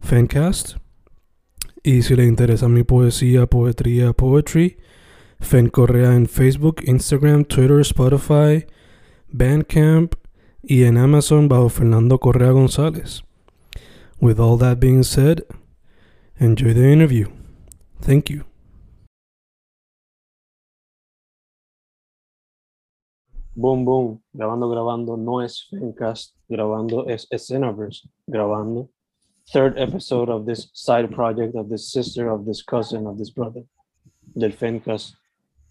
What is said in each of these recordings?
Fencast. Y si le interesa mi poesía, poetría, poetry, Fen Correa en Facebook, Instagram, Twitter, Spotify, Bandcamp y en Amazon bajo Fernando Correa González. With all that being said, enjoy the interview. Thank you. Boom, boom, grabando, grabando, no es Fencast, grabando es Escenaverse, grabando. Third episode of this side project of this sister, of this cousin, of this brother, del Fencast,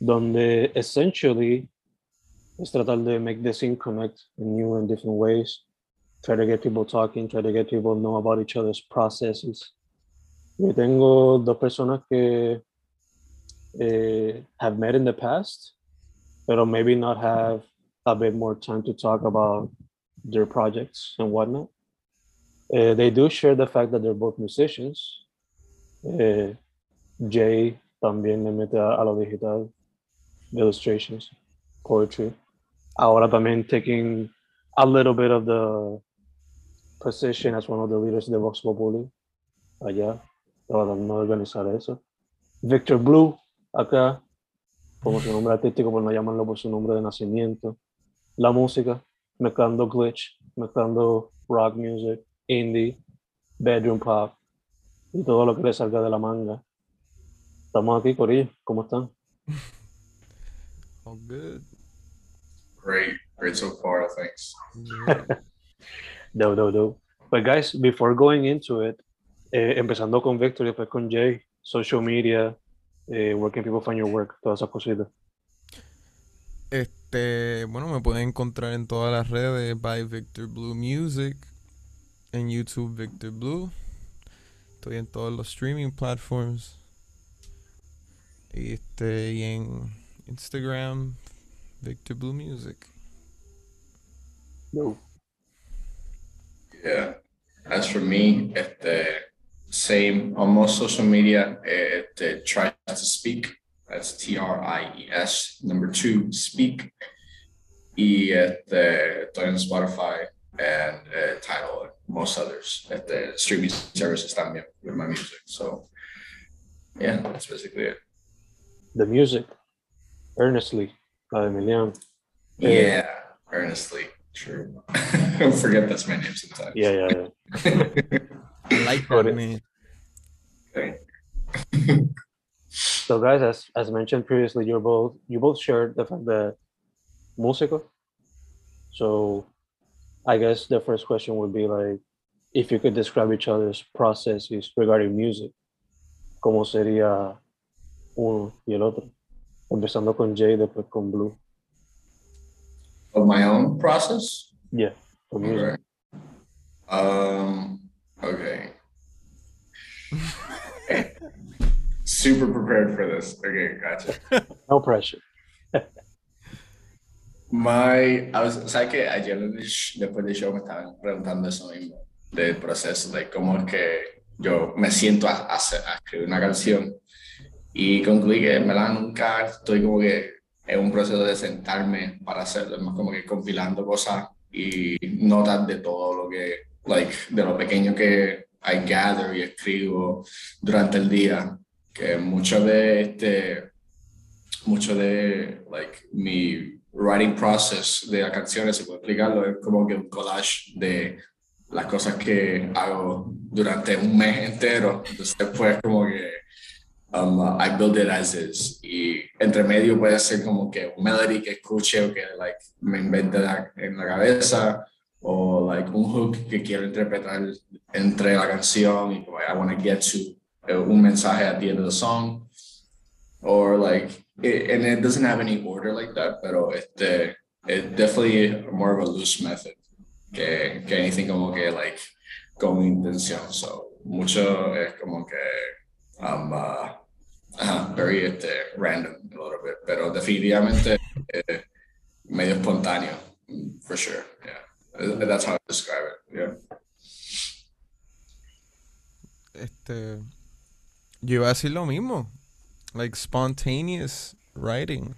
donde essentially es tratar de make the scene connect in new and different ways, try to get people talking, try to get people know about each other's processes. Yo tengo dos personas que eh, have met in the past, pero maybe not have a bit more time to talk about their projects and whatnot. Uh, they do share the fact that they're both musicians. Uh, Jay también le mete a, a lo digital, illustrations, poetry. Ahora también taking a little bit of the position as one of the leaders de Vox Populi allá, tratando de organizar eso. Victor Blue, acá, como su nombre artístico, por no llamarlo por su nombre de nacimiento. La música, mezclando glitch, mezclando rock music, indie, bedroom pop y todo lo que le salga de la manga. Estamos aquí, Corillo. ¿Cómo están? All good. Great, great so far. Thanks. Yeah. No, no, no. But guys, before going into it, eh, empezando con Victor y después con Jay, social media, eh, where can people find your work, todas esas cositas. Este, bueno, me pueden encontrar en todas las redes by Victor Blue Music, en YouTube Victor Blue. Estoy en todos los streaming platforms. Y este, y en Instagram Victor Blue Music. No. Yeah. As for me, este, same on most social media. Este, try to speak. That's T R I E S. Number two, speak. Y este, estoy en Spotify and uh, Tidal and most others at the streaming services también with my music. So yeah, that's basically it. The music, earnestly, la de Emiliano. Eh, Yeah, earnestly. True. I forget that's my name sometimes. Yeah, yeah, yeah. I like Got that it. man. Okay. So guys, as as mentioned previously, you're both you both shared the fact that músico. So I guess the first question would be like if you could describe each other's processes regarding music. ¿Cómo sería uno y el otro? Empezando con Jay, después con Blue. Of my own process. Yeah, for music. Um. Okay. Super prepared for this. Okay, gotcha. No pressure. My, I was, ¿sabes que ayer después del show me estaban preguntando eso mismo, del proceso, de cómo es que yo me siento a, a a escribir una canción. Y concluí que en verdad nunca estoy como que en un proceso de sentarme para hacerlo, es más como que compilando cosas y notas de todo lo que, like, de lo pequeño que I gather y escribo durante el día, que mucho de este, mucho de, like, mi writing process de las canciones, si puedo explicarlo, es como que un collage de las cosas que hago durante un mes entero. Entonces, pues, como que um, I build it as is. Y entre medio puede ser como que un melody que escuche o que like, me invente la- en la cabeza o like un hook que quiero interpretar entre la canción y como I want to get to eh, un mensaje at the end of the song or like it, and it doesn't have any order like that pero este it's definitely more of a loose method que, que anything como que like con intención so mucho es como que um, uh, uh, very este, random a little bit pero definitivamente eh, medio espontáneo for sure yeah that's how I describe it yeah Este. Yo iba a decir lo mismo. Like, spontaneous writing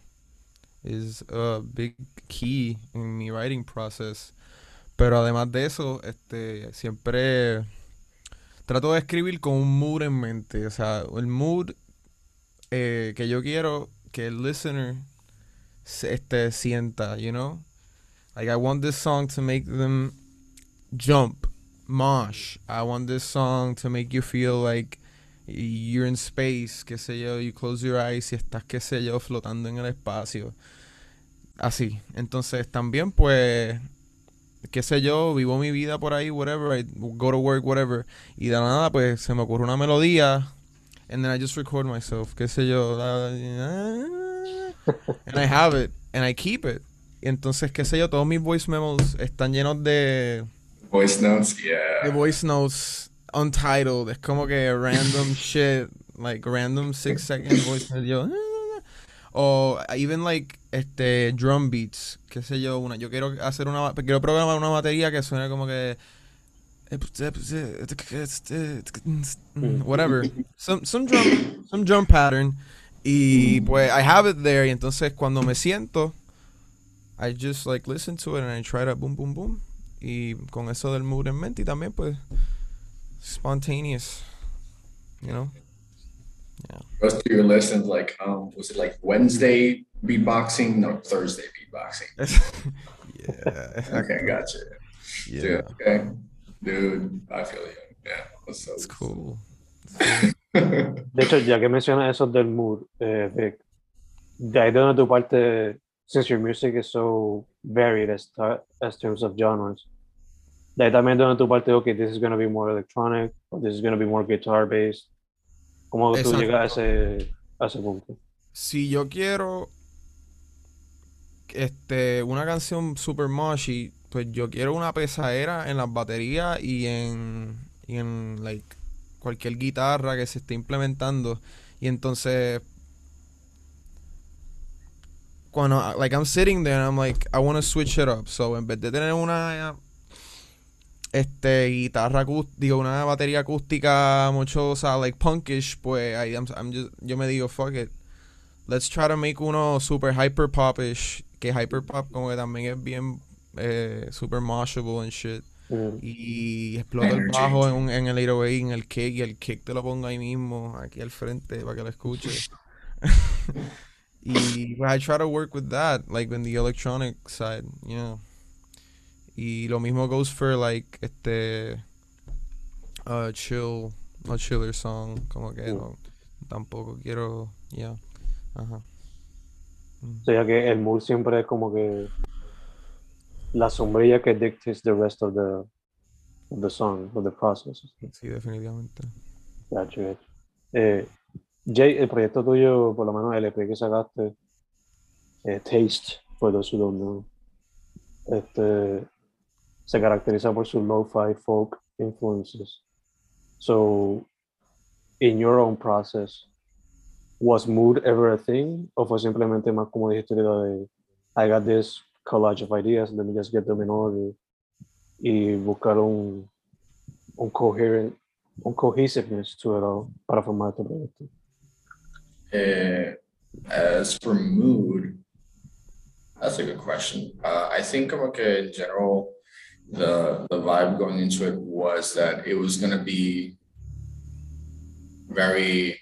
is a big key in mi writing process. Pero además de eso, este, siempre trato de escribir con un mood en mente. O sea, el mood eh, que yo quiero que el listener se- este, sienta, you know? Like, I want this song to make them jump, mosh. I want this song to make you feel like you're in space, qué sé yo, you close your eyes y estás, qué sé yo, flotando en el espacio. Así. Entonces, también, pues, qué sé yo, vivo mi vida por ahí, whatever, I go to work, whatever. Y de la nada, pues, se me ocurre una melodía. And then I just record myself, qué sé yo. And I have it, and I keep it. Y entonces, qué sé yo, todos mis voice memos están llenos de voice notes yeah the voice notes untitled. Es como que random shit, like random six second voice. Yo, o even like este drum beats, qué sé yo, una yo quiero hacer una quiero programar una batería que suene como que whatever. Some some drum some drum pattern y pues I have it there y entonces cuando me siento I just like listen to it and I try to boom boom boom y con eso del mood en mente y también pues spontaneous you know? Goes through your list and like um was it like Wednesday beatboxing? No Thursday beatboxing. Yeah. Okay gotcha. Yeah. Dude okay. Dude I feel you. Yeah that's so it's cool. De hecho, ya que mencionas eso del mood, eh, Vic, de ahí de donde tu parte, since your music is so varied as, as terms of genres, también de donde tu parte, okay, this is going to be more electronic, or this is going to be more guitar based. ¿Cómo tú Exacto. llegas a ese, a ese punto? si yo quiero este una canción super mushy pues yo quiero una pesadera en las baterías y en y en like cualquier guitarra que se esté implementando y entonces cuando like I'm sitting there and I'm like I want to switch it up so en vez de tener una este guitarra acústica, digo una batería acústica mochosa like punkish pues I, I'm, I'm just, yo me digo fuck it. Let's try to make uno super hyper popish que hyper pop como que también es bien eh, super moshable and shit. Mm. y explota el bajo en, un- en el 808 en el kick y el kick te lo pongo ahí mismo aquí al frente para que lo escuche. Y pues, I try to work with that like in the electronic side you know y lo mismo goes for like este uh, chill a chiller song como que no, tampoco quiero yeah ajá O sea, que el mood siempre es como que la sombrilla que dictates the rest of the, of the song, of the process. sí definitivamente Gacho, gacho. Eh, Jay, el proyecto tuyo, por lo menos el EP que sacaste, eh, Taste, for those who don't know, este, se caracteriza por sus lo-fi folk influences. So, in your own process, was mood ever a thing? ¿O fue simplemente más como dijiste de I got this collage of ideas, let me just get them in order y buscar un, un coherent un cohesiveness to it all para formar este proyecto. Uh, as for mood, that's a good question. Uh, I think como que in general, the the vibe going into it was that it was gonna be very.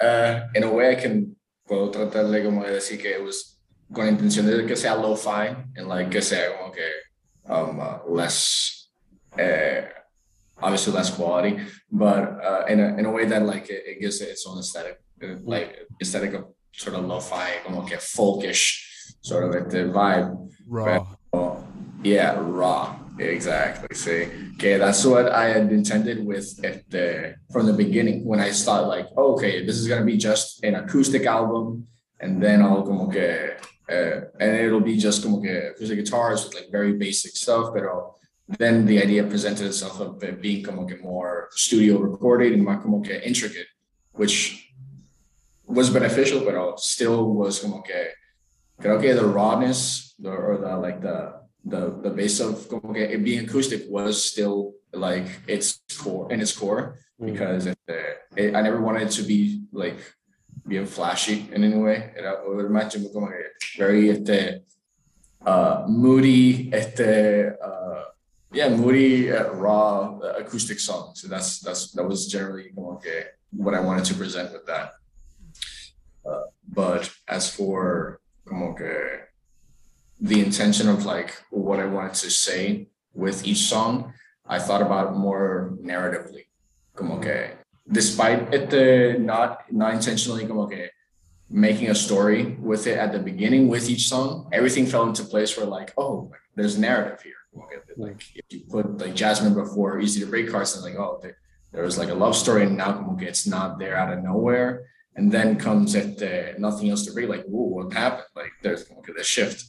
Uh, in a way, I can puedo tratarle como de decir que it was con intención de que sea lo-fi and like que sea como que um, uh, less, uh, obviously less quality, but uh, in a in a way that like it, it gives it its own aesthetic, like aesthetic of sort of lo-fi, como que folkish sort of like the vibe. Raw. Oh, yeah, raw. Exactly. See, okay, that's what I had intended with it the from the beginning when I started. Like, oh, okay, this is gonna be just an acoustic album, and then I'll como que, uh, and it'll be just como que acoustic guitars with like very basic stuff. But then the idea presented itself of it being como que more studio recorded and more como que intricate, which was beneficial, but still was como que creo que the rawness or the like the the the base of como que it being acoustic was still like its core in its core Mm. because it, it, I never wanted it to be like being flashy in any way. Era imagine como que very este uh moody este uh yeah moody uh, raw uh, acoustic song. So that's that's that was generally como que what I wanted to present with that. Uh, but as for como que the intention of like what I wanted to say with each song, I thought about more narratively. Como mm-hmm. que despite it the not not intentionally como que making a story with it at the beginning with each song, everything fell into place where like, oh, like, there's narrative here. Like if you put like Jasmine before Easy to Break and like, oh, there, there was like a love story, and now como que it's not there out of nowhere. And then comes at the nothing else to read, like, whoa, what happened? Like there's como que the shift.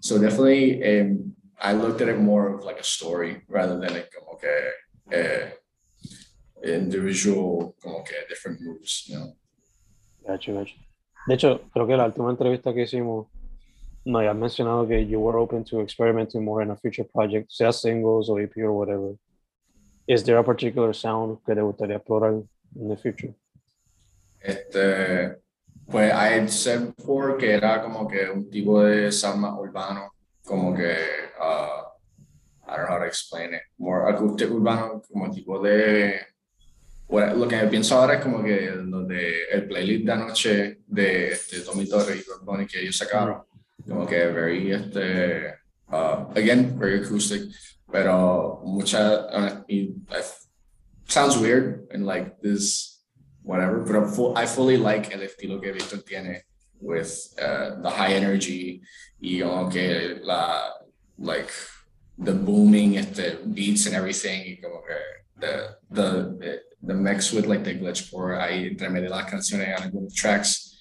So definitely um, I looked at it more of like a story rather than like okay, uh, individual okay, different moves, you know. Gacho, gacho. De hecho, creo que la última entrevista que hicimos, no habías mencionado que you were open to experimenting more in a future project, sea singles or EP or whatever. Is there a particular sound que te gustaría explorar in the future? Este, pues had said before que era como que un tipo de más urbano, como que, uh, I don't know how to explain it, more acoustic urbano, como tipo de, bueno, lo que pienso ahora es como que lo de el playlist de anoche de, de Tommy Torres y Bunny que ellos sacaron, como que very, este, uh, again, very acoustic, pero mucha, uh, y, I- sounds weird and like this whatever, but I'm full, I fully like el estilo que Victor tiene with uh, the high energy y como que la, like, the booming at the beats and everything, como que the, the, the mix with like the glitch glitchcore ahí entre medio las canciones and algunos tracks,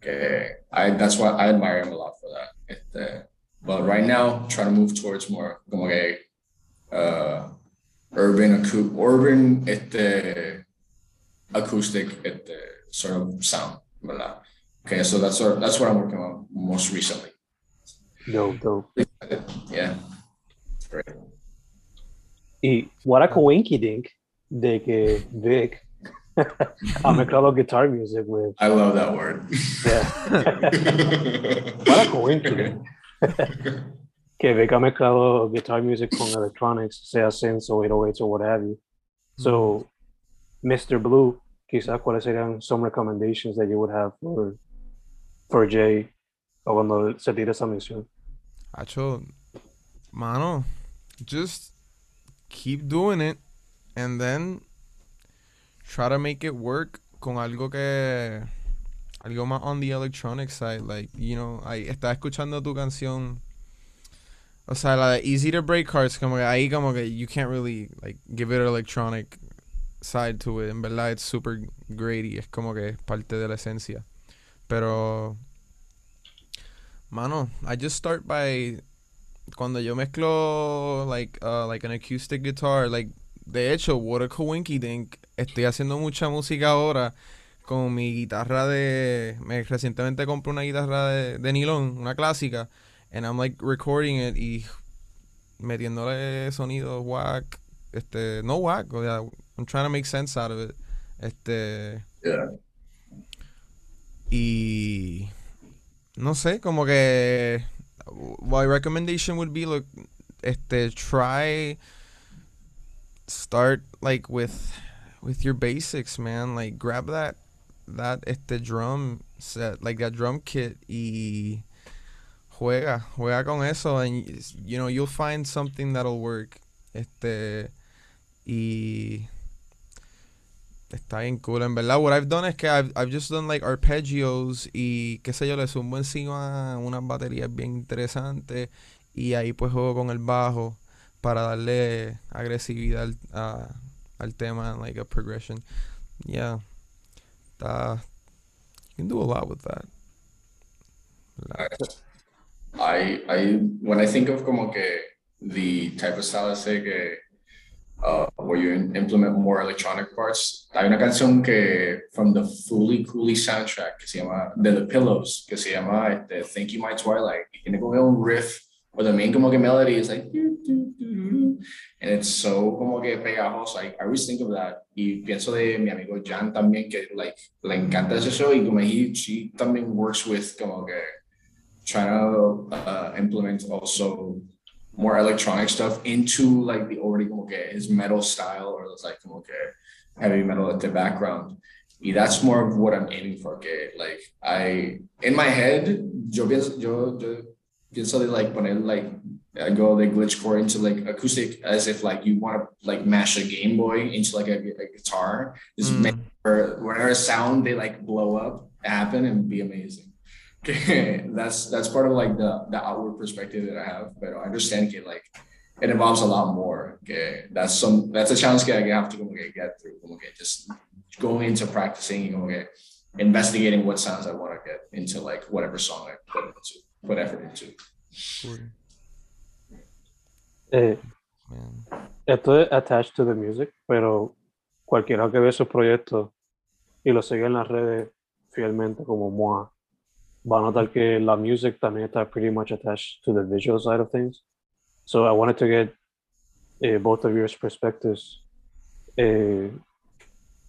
que I, that's why I admire him a lot for that. Este, but right now, trying to move towards more como que uh, urban, urban, este, acoustic at the uh, sort of sound. Okay, so that's what that's what I'm working on most recently. Dope, dope. Yeah. Great. Y what a coinkydink de que Vic ha mezclado guitar music with, I love that word. yeah. what a coincidence. que Vic ha mezclado guitar music con electronics, sea synths o 808s o what have you. So, Mr. Blue, quizás cuáles serían some recommendations that you would have for, for Jay o cuando se tire esa misión. Hacho, mano, just keep doing it and then try to make it work con algo que algo más on the electronic side like you know ahí estaba escuchando tu canción o sea la de Easy to Break Hearts como que ahí como que you can't really like give it electronic side to it en verdad it's super great y es como que es parte de la esencia. Pero mano I just start by cuando yo mezclo like uh, like an acoustic guitar like de hecho what a coinky dink estoy haciendo mucha música ahora con mi guitarra de me recientemente compré una guitarra de, de nylon una clásica and I'm like recording it y metiéndole sonidos whack este no whack o sea I'm trying to make sense out of it este Yeah. y no sé, como que my recommendation would be look este try start like with with your basics, man. Like grab that that este drum set, like that drum kit y juega, juega con eso and you know, you'll find something that'll work. Este y está bien cool, en verdad. What I've done es que I've, I've just done like arpeggios y qué sé yo, le sumo encima unas baterías bien interesantes y ahí pues juego con el bajo para darle agresividad al, a- al tema, like a progression. Yeah. Está, you can do a lot with that. I, I, when I think of como que the type of style say que, uh, where you implement more electronic parts, hay una canción que, from the Fooly Cooly soundtrack, que se llama, de The Pillows, que se llama este, Thank You My Twilight, y tiene como un riff, where the main como que melody is like, "Do, do, do, do, do", and it's so como que pegajoso, I, I always think of that, y pienso de mi amigo Jan también, que like, le encanta ese show, y como he, she también works with como que, trying to uh, implement also more electronic stuff into like the already como que his metal style or it's like como que heavy metal at the background. Y that's more of what I'm aiming for. Okay, like I in my head, yo pienso, yo, yo pienso de like poner like I go the glitch core into like acoustic as if like you want to like mash a Game Boy into like a, a guitar. Just Mm. make where whenever sound they like blow up happen and be amazing. Okay, that's that's part of like the the outward perspective that I have, but I understand que like it involves a lot more. Okay, that's some that's a challenge that I have to como que get through. Como que just going into practicing, como que investigating what sounds I want to get into like whatever song I put into put effort into. Cool, Eh, man. esto es attached to the music, pero cualquiera que ve esos proyectos y los sigue en las redes fielmente como Moa, a notar que la music también está pretty much attached to the visual side of things. So I wanted to get eh, both of your perspectives. Eh,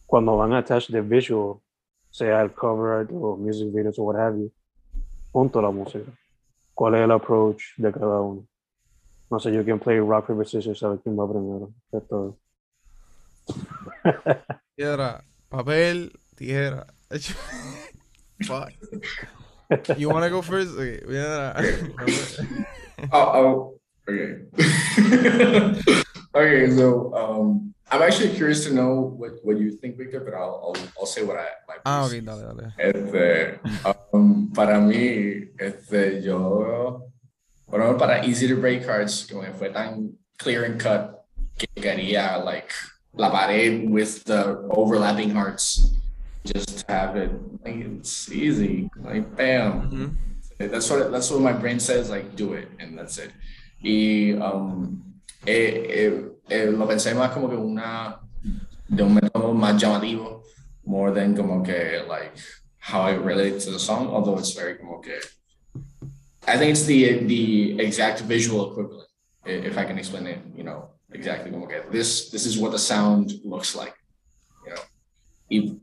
cuando van a attach the visual, sea el cover art o music videos or what have you, junto la música. ¿Cuál es el approach de cada uno? No sé, you can play rock, paper, scissors, a ver quién va primero. de todo. Piedra, papel, tijera. Fuck. You wanna go first? Okay, papel. Oh, oh okay. okay, so um, I'm actually curious to know what, what you think, Victor, but I'll, I'll, I'll say what I my Ah, ok, dale, dale. Este, um, para mí, este, yo, bueno, para Easy to Break Hearts, como que fue tan clear and cut que quería, like, la pared with the overlapping hearts. Just have it, like, it's easy, like, bam. Mhm. That's what that's what my brain says. Like, do it, and that's it. Y um, eh, eh, eh, lo pensé más como que una de un método más llamativo, more than como que like how I relate to the song. Although it's very como que I think it's the the exact visual equivalent, if I can explain it. You know, exactly como que this this is what the sound looks like. You know, Y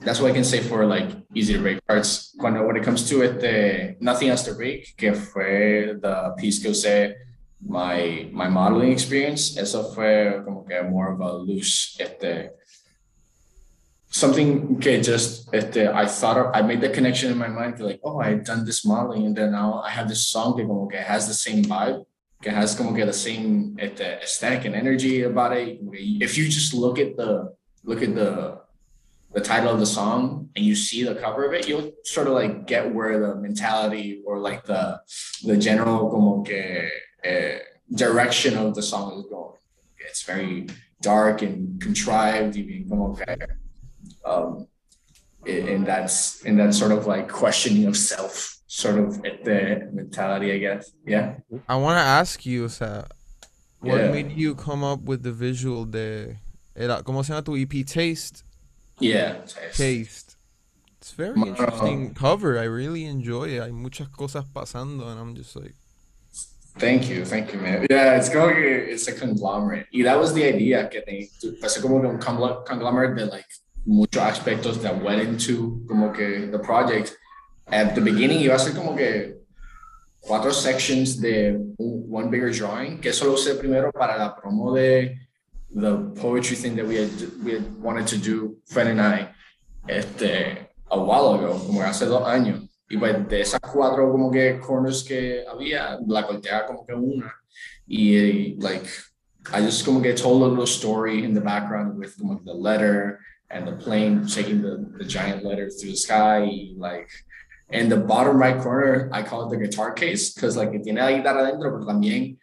that's what I can say for like easy to break hearts. Cuando when it comes to it, the nothing else to break, que fue the piece que usé my my modeling experience. Eso fue como que more of a loose este something que just este I thought of, I made the connection in my mind like oh I've done this modeling and then now I have this song que como que has the same vibe. Que has como que the same este, aesthetic and energy about it. If you just look at the look at the the title of the song and you see the cover of it, you'll sort of like get where the mentality or like the the general como que eh, direction of the song is going. It's very dark and contrived, even como que um, in, in that's in that sort of like questioning of self sort of the mentality, I guess. Yeah. I want to ask you, o sea, what Yeah. made you come up with the visual de era, ¿cómo se llama tu EP Taste? Yeah. Taste. It's very Wow. interesting um, cover. I really enjoy it. Hay muchas cosas pasando, and I'm just like, Thank you, thank you, man. Yeah, it's going. It's a conglomerate. Y that was the idea que te, parece como que un conglo- conglomerate de like muchos aspectos that went into como que the project. At the beginning iba a ser como que cuatro sections de one bigger drawing, que eso lo usé primero para la promo de the poetry thing that we had we had wanted to do, Fred and I, este, a while ago, como hace dos años. Y pues de esas cuatro como que corners que había, la corteaba como que una. Y like, I just como que told a little story in the background with como the letter and the plane taking the, the giant letter through the sky. Like, in the bottom right corner, I call it the guitar case because like tiene la guitarra adentro, pero también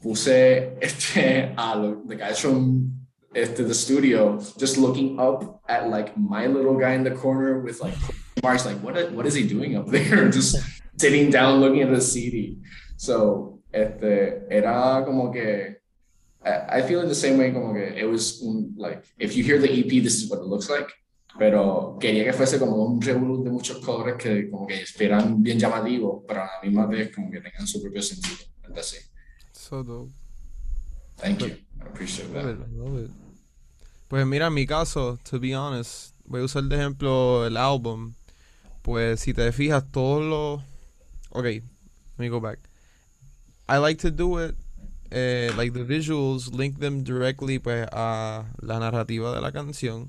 puse este, a the guys from este, the studio just looking up at like my little guy in the corner with like marks like what what is he doing up there? Just sitting down looking at the CD so este, era como que I, I feel in the same way como que it was un, like if you hear the EP this is what it looks like. Pero quería que fuese como un revolú de muchos colores que como que esperan bien llamativos pero a la misma vez como que tengan su propio sentido así So dope. thank you I appreciate Love that it, I love it. Pues mira, en mi caso, to be honest, voy a usar de ejemplo el álbum. Pues si te fijas, todos los. Ok, let me go back. I like to do it, eh, like the visuals, link them directly pues a la narrativa de la canción.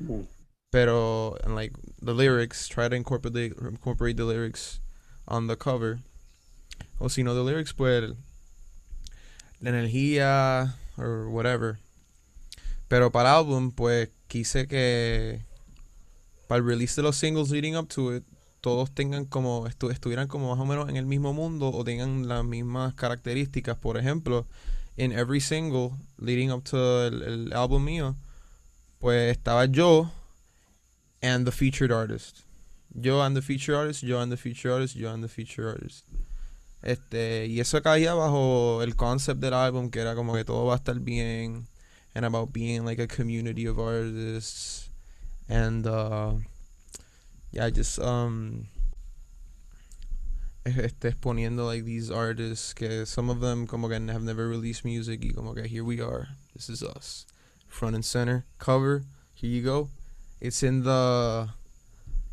Mm. Pero, and like the lyrics, try to incorporate, incorporate the lyrics on the cover. O si no, the lyrics, pues la energía or whatever. Pero para el álbum, pues quise que para el release de los singles leading up to it, todos tengan como, estu- estuvieran como más o menos en el mismo mundo o tengan las mismas características. Por ejemplo, en every single leading up to el, el álbum mío, pues estaba yo and the featured artist. Yo and the featured artist, yo and the featured artist, yo and the featured artist. Este, y eso caía bajo el concept del álbum, que era como que todo va a estar bien, and about being like a community of artists, and uh, yeah, just um, este, exponiendo like these artists que some of them como que have never released music y como que here we are, this is us, front and center, cover, here you go, it's in the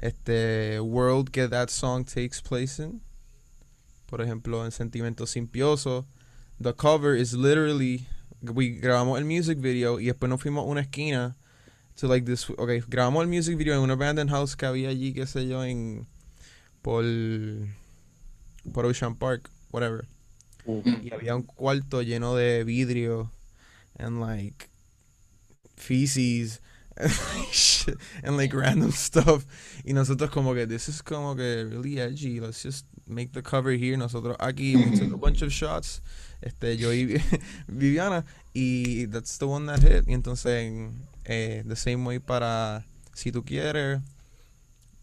este world que that song takes place in. Por ejemplo, en Sentimiento Simpioso, the cover is literally we grabamos el music video y después nos fuimos a una esquina to like this okay, grabamos el music video en un abandoned house que había allí, qué sé yo, en por por Ocean Park, whatever. Y había un cuarto lleno de vidrio and like feces and like, random stuff. Y nosotros como que this is como que really edgy. Let's just make the cover here. Nosotros aquí we took a bunch of shots. Este yo y Viviana y that's the one that hit. Y entonces eh, the same way para si tú quieres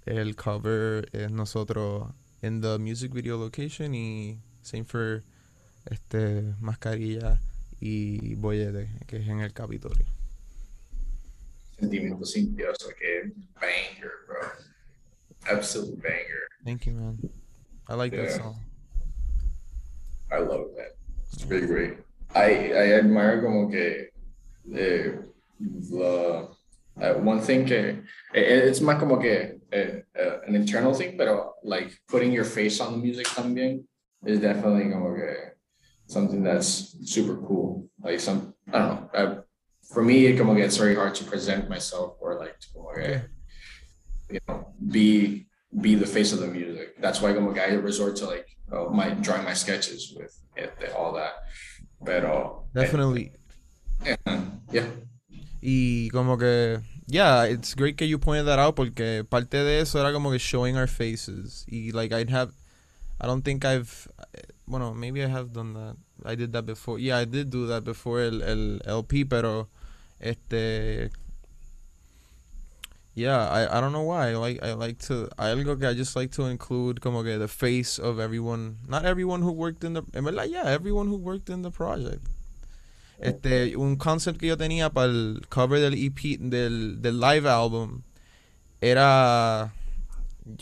el cover es nosotros in the music video location y same for este mascarilla y bollete que es en el Capitolio. Sentimiento Simpioso, okay? banger, bro. Absolute banger. Thank you, man. I like that song. I love that. It's very great. I, I admire como que eh, the uh, one thing que eh, it's más como que eh, eh, an internal thing, but like putting your face on the music también is definitely como que something that's super cool. Like some I don't know. Uh, for me, como que it's very hard to present myself or like to como que, you know be be the face of the music. That's why como que I resort to like uh, my drawing my sketches with it, all that. Pero Definitely. yeah, yeah. Y como que, yeah, it's great que you pointed that out porque parte de eso era como que showing our faces. Y like I'd have, I don't think I've, bueno, maybe I have done that. I did that before. Yeah, I did do that before el, el LP, pero este, yeah, I, I don't know why. I like I like to, hay algo que I just like to include como que the face of everyone, not everyone who worked in the, en verdad, yeah, everyone who worked in the project. Este, un concept que yo tenía para el cover del EP, del, del live album, era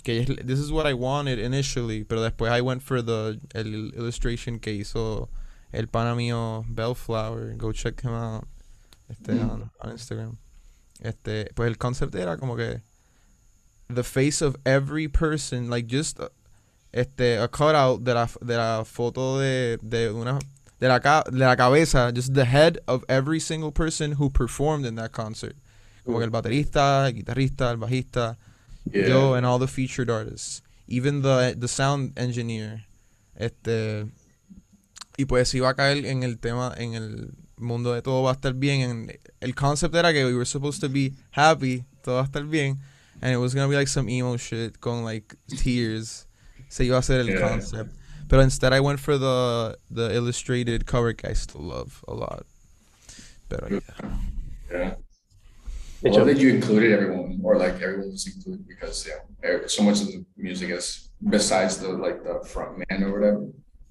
que es- this is what I wanted initially, pero después I went for the el illustration que hizo el pana mío Bellflower, go check him out, este, Mm. on, on Instagram. Este, pues el concept era como que the face of every person, like just este a cutout de la, de la foto de, de una de la, ca- de la cabeza, just the head of every single person who performed in that concert. Como que el baterista, el guitarrista, el bajista, Yeah. yo and all the featured artists. even the, the sound engineer. Este, y pues iba a caer en el tema, en el mundo de todo va a estar bien. En, el concept era que we were supposed to be happy, todo va a estar bien. And it was gonna be like some emo shit con like tears. Se iba a ser el Yeah. concept. But instead I went for the the illustrated cover que I still love a lot. Pero yeah. Yeah. De Well, hecho, that you included everyone, or like everyone was included because yeah, er- so much of the music is besides the like the front man or whatever.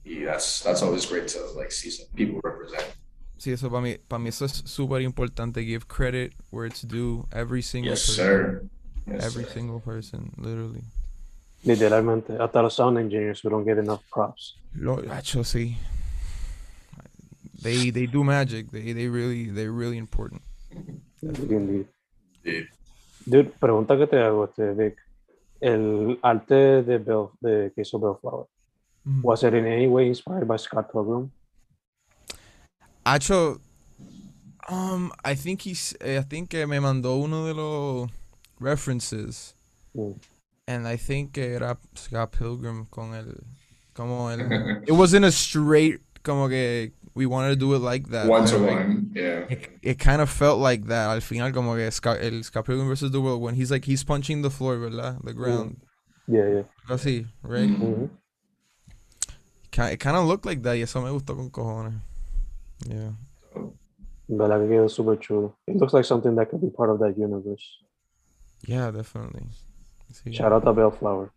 Yeah, that's that's always great to like see some people represent. Sí, eso para mí, para mí eso es súper importante. Give credit where it's due. Every single Yes, person. sir. Yes, Every sir. single person, literally. literalmente, hasta los sound engineers, we don't get enough props. Lo, hacho, sí. They they do magic. They they really they're really important. Indeed. Dude, pregunta que te hago, este, Vic. El arte de, Bell, de que hizo Bellflower, was it in any way inspired by Scott Pilgrim? Hacho, um, I think he's, eh, I think que me mandó uno de los references, Mm. and I think que era Scott Pilgrim con el, como el, it wasn't a straight, como que we wanted to do it like that. one to like, one. Yeah. It, it kind of felt like that al final como que Scott, el Scott Pilgrim versus the World when he's like he's punching the floor, ¿verdad? The ground. Yeah, yeah. Así, right? Mhm. Mhm. It kind of looked like that y eso me gustó con cojones. Yeah. En verdad que quedó super chulo. It looks like something that could be part of that universe. Yeah, definitely. Sí. Shout out to Bellflower.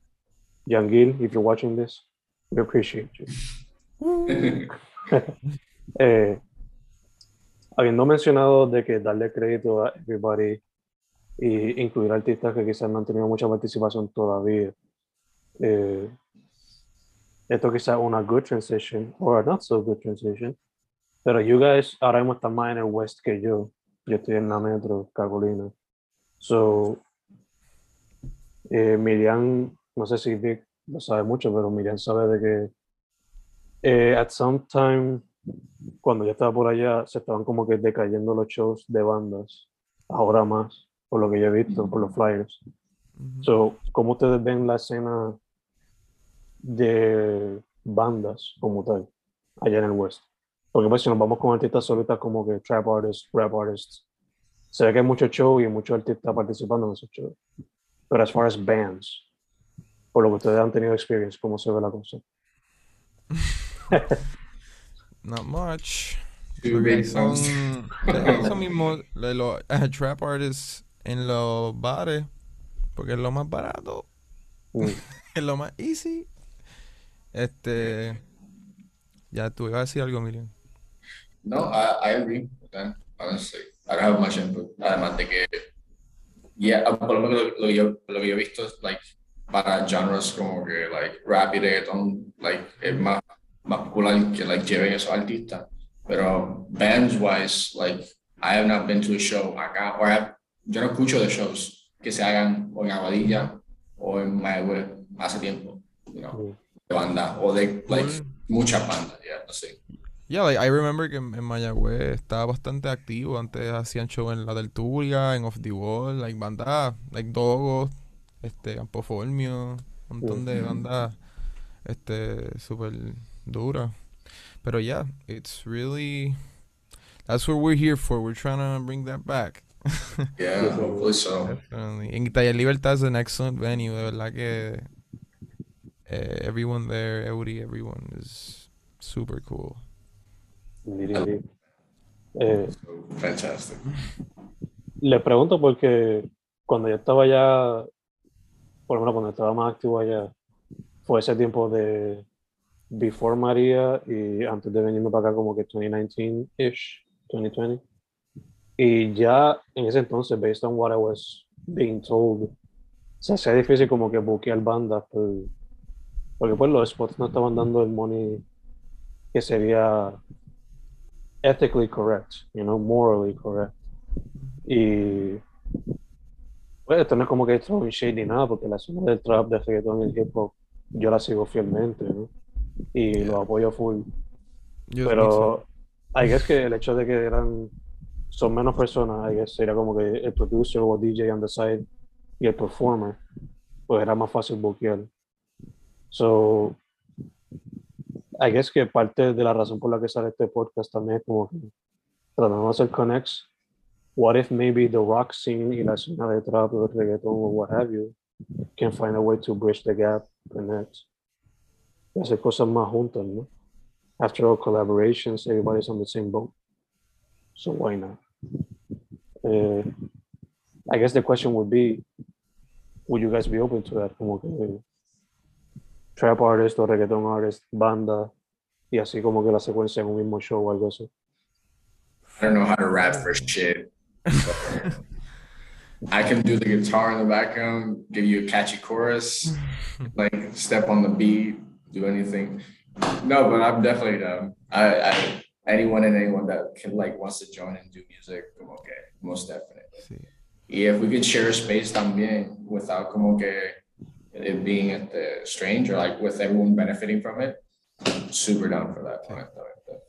Young Gil, if you're watching this, we appreciate you. Eh, habiendo mencionado de que darle crédito a everybody y incluir artistas que quizás no han tenido mucha participación todavía, eh, esto quizás una good transition a not so good transition, pero you guys ahora mismo están más en el west que yo, yo estoy en la metro, Carolina, so eh, Miriam, no sé si Vic lo sabe mucho, pero Miriam sabe de que eh, at some time, cuando yo estaba por allá, se estaban como que decayendo los shows de bandas, ahora más, por lo que yo he visto, por los flyers. So, ¿cómo ustedes ven la escena de bandas como tal, allá en el West? Porque pues si nos vamos con artistas solitas como que trap artists, rap artists, se ve que hay mucho show y muchos artistas participando en esos shows. Pero as far as bands, por lo que ustedes han tenido experience, ¿cómo se ve la cosa? Not much. Porque son, eso mismo, de los eh, trap artists en los bares, porque es lo más barato, Mm. es lo más easy. Este, ya tú ibas a decir algo, Miriam. No, I, I agree with that, honestly. I don't have much input. Además de que, yeah, ah, por lo menos lo, lo, que yo, lo que yo he visto es, like, para genres como que, like, rap y reggaeton, like, es más, más popular que, like, lleven esos artistas. Pero bands-wise, like, I have not been to a show acá, or I have- yo no escucho de shows que se hagan o en Aguadilla o en Mayagüez hace tiempo, you know, de banda, o de, like, Cool. muchas bandas, yeah, así. Yeah, like, I remember que en, en Mayagüez estaba bastante activo. Antes hacían show en La Tertulia, en Off the Wall, like bandas, like Dogos, este, Campoformio, un montón de Ujú. bandas, este, súper duras. Pero yeah, it's really, that's what we're here for. We're trying to bring that back. Yeah, hopefully so. Definitely. En Taller Libertad is an excellent venue, de verdad que eh, everyone there, Eury, everyone is super cool. Indeed. Eh, Fantastic. le pregunto porque cuando yo estaba allá, por lo menos cuando estaba más activo allá, fue ese tiempo de Before María y antes de venirme para acá como que 2019-ish, 2020. Y ya en ese entonces, based on what I was being told, se hacía difícil como que buquear bandas por- porque pues los spots no estaban dando el money que sería ethically correct, you know, morally correct. Y pues esto no es como que esto es shade ni nada, porque la escena del trap, del reggaetón y el hip hop, yo la sigo fielmente, ¿no? Y lo apoyo full. Pero I guess que el hecho de que eran son menos personas, I guess sería como que el producer o DJ on the side y el performer, pues era más fácil buquear. So, I guess que parte de la razón por la que sale este podcast también es como que tratando de hacer connects. What if maybe the rock scene y la escena de trap o reggaeton or what have you can find a way to bridge the gap, connect, y hacer cosas más juntas, ¿no? After all collaborations, everybody's on the same boat. So why not? Uh, I guess the question would be, would you guys be open to that? Como que trap artist o reggaeton artist, banda, y así como que la secuencia en un mismo show o algo así. I don't know how to rap for shit. I can do the guitar in the background, give you a catchy chorus, like step on the beat, do anything. No, but I'm definitely down. I, I anyone and anyone that can like wants to join and do music, okay, most definitely. Sí. Y if we could share a space también without como que it being at the strange or like with everyone benefiting from it, I'm super down for that. Point.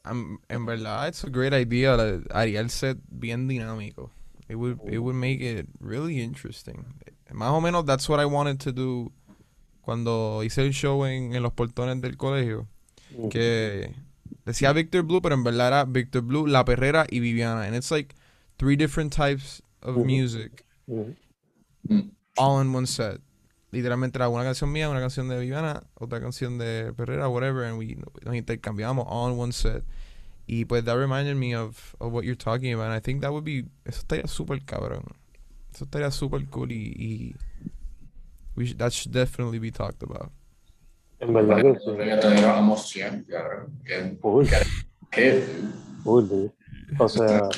I'm, en verdad, it's a great idea. la- Haría el set bien dinámico. It would, it would make it really interesting. Más o menos, that's what I wanted to do cuando hice el show en, en los portones del colegio. Que decía Victor Blue, pero en verdad era Victor Blue, La Perrera y Viviana. And it's like three different types of music all in one set. Literalmente era una canción mía, una canción de Viviana, otra canción de Perrera, whatever, and we nos intercambiamos all in one set. Y pues that reminded me of, of what you're talking about. And I think that would be, eso estaría súper cabrón. Eso estaría súper cool y, y we should, that should definitely be talked about. En verdad que sí. Reggaetonero amos 100, claro. que- Full, que- full, dude. O sea,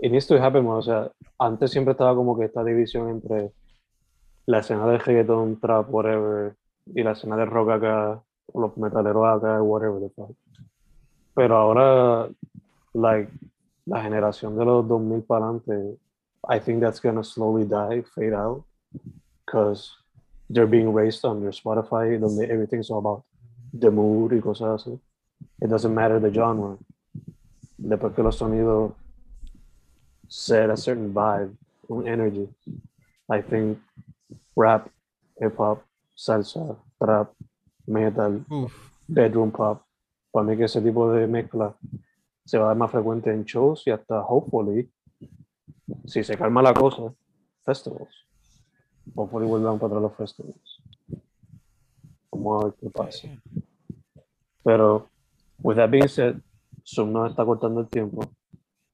it needs to happen more. O sea, antes siempre estaba como que esta división entre la escena de reggaeton, trap, whatever, y la escena de rock acá, o los metaleros acá, whatever the fuck. Pero ahora, like, la generación de los 2000 para adelante, I think that's gonna slowly die, fade out, because they're being raised under Spotify, donde everything's all about the mood y cosas así. It doesn't matter the genre. Después que los sonidos set a certain vibe, un energy. I think rap, hip hop, salsa, trap, metal, Uf, bedroom pop, para mí que ese tipo de mezcla se va a dar más frecuente en shows y hasta, hopefully, si se calma la cosa, festivals. Hopefully vuelvan para los festivals. Vamos a ver qué pasa. Pero, with that being said, Zoom nos está cortando el tiempo.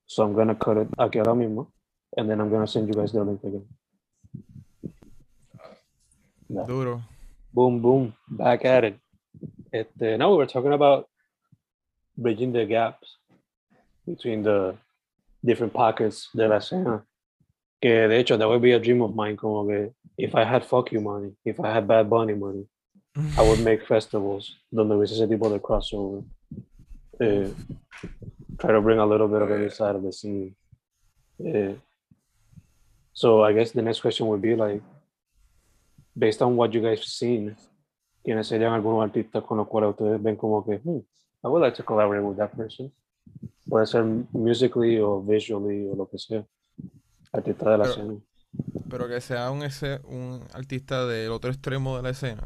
So I'm gonna cut it aquí ahora mismo. And then I'm gonna send you guys the link again. Yeah. duro. Boom, boom, back at it. Este, now we were talking about bridging the gaps between the different pockets de la escena. Que de hecho, that would be a dream of mine, como que if I had fuck you money, if I had Bad Bunny money, I would make festivals donde hubiese ese tipo de crossover. Eh, try to bring a little bit of every side of the scene. Eh, so I guess the next question would be like, based on what you guys have seen, ¿quiénes serían algunos artistas con los cuales ustedes ven como que, hmm, I would like to collaborate with that person? Puede ser musically o visually o lo que sea. Artista de la Pero- escena. Pero que sea un, ese, un artista del otro extremo de la escena.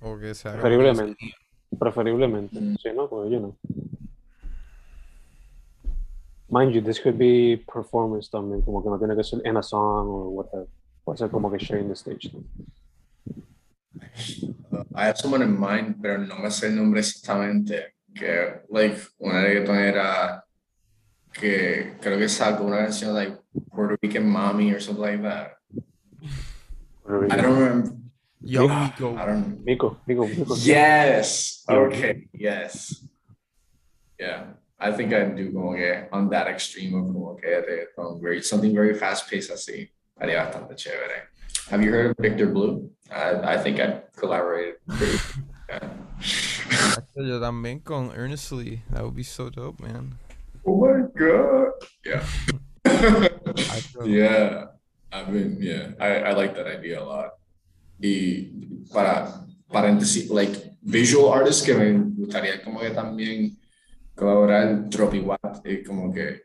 O que sea. Preferiblemente. Preferiblemente. Mm. Si no, pues yo no. Mind you, this could be performance también, como que no tiene que ser en a song or whatever. Puede ser como que sharing the stage. ¿no? Uh, I have someone in mind, pero no me sé el nombre exactamente. Que, like, una reggaetonera que creo que sacó una canción, like, Puerto Rican Mommy or something like that. I don't remember. Young Yeah. Nico. I don't Mico, Mico, Mico. Yes. Oh, okay. Yes. Yeah. I think I do como que on that extreme of como que reggaeton, um, very something very fast paced así. Haría bastante chévere. Have you heard of Victor Blue? I, I think I'd collaborate. pretty- yeah. Yo también con Earnestly. That would be so dope, man. Oh my god. Yeah. Yeah. I mean, yeah. I, I like that idea a lot. Y para paréntesis, like visual artists que me gustaría como que también colaborar Droppy Watt y como que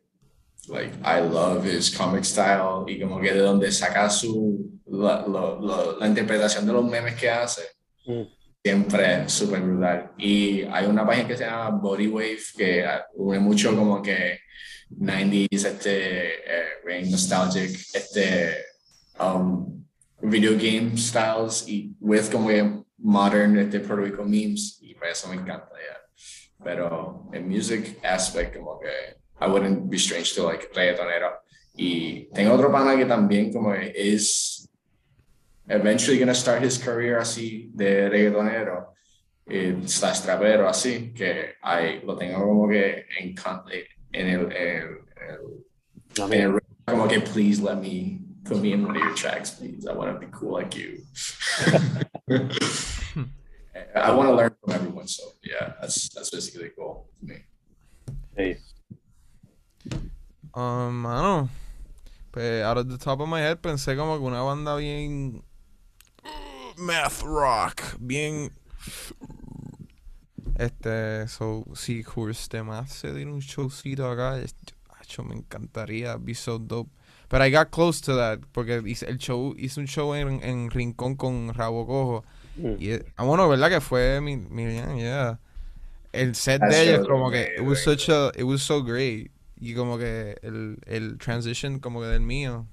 like I love his comic style y como que de donde saca su la, lo- la interpretación de los memes que hace Mm. Siempre súper brutal. Y hay una página que se llama Body Wave que une mucho como que 90s, este, eh, nostalgic, este, um, video game styles y with como que modern, este, Puerto Rico memes. Y por eso me encanta, ya. Pero en music aspect, como que I wouldn't be strange to like reggaetonero. Y tengo otro pana que también como que eventually gonna start his career así de reggaetonero, eh, slash trapero así, que hay, lo tengo como que en, en el, el, A en el- como que please let me put me in one of your tracks, please. I want to be cool like you. I want to learn from everyone, so yeah, that's that's basically the goal for me. hey, Um, mano, pues out of the top of my head pensé como que una banda bien math rock, bien. Este, so si Course de Math se diera un showcito acá, acho, me encantaría, be so dope. But I got close to that porque hice el show, hice un show en, en Rincón con Rabo Cojo. Mm, y eh, ah, bueno, ¿verdad que fue mi, mi yeah. El set That de ellos como que it was such a it was so great. Y como que el el transition como que del mío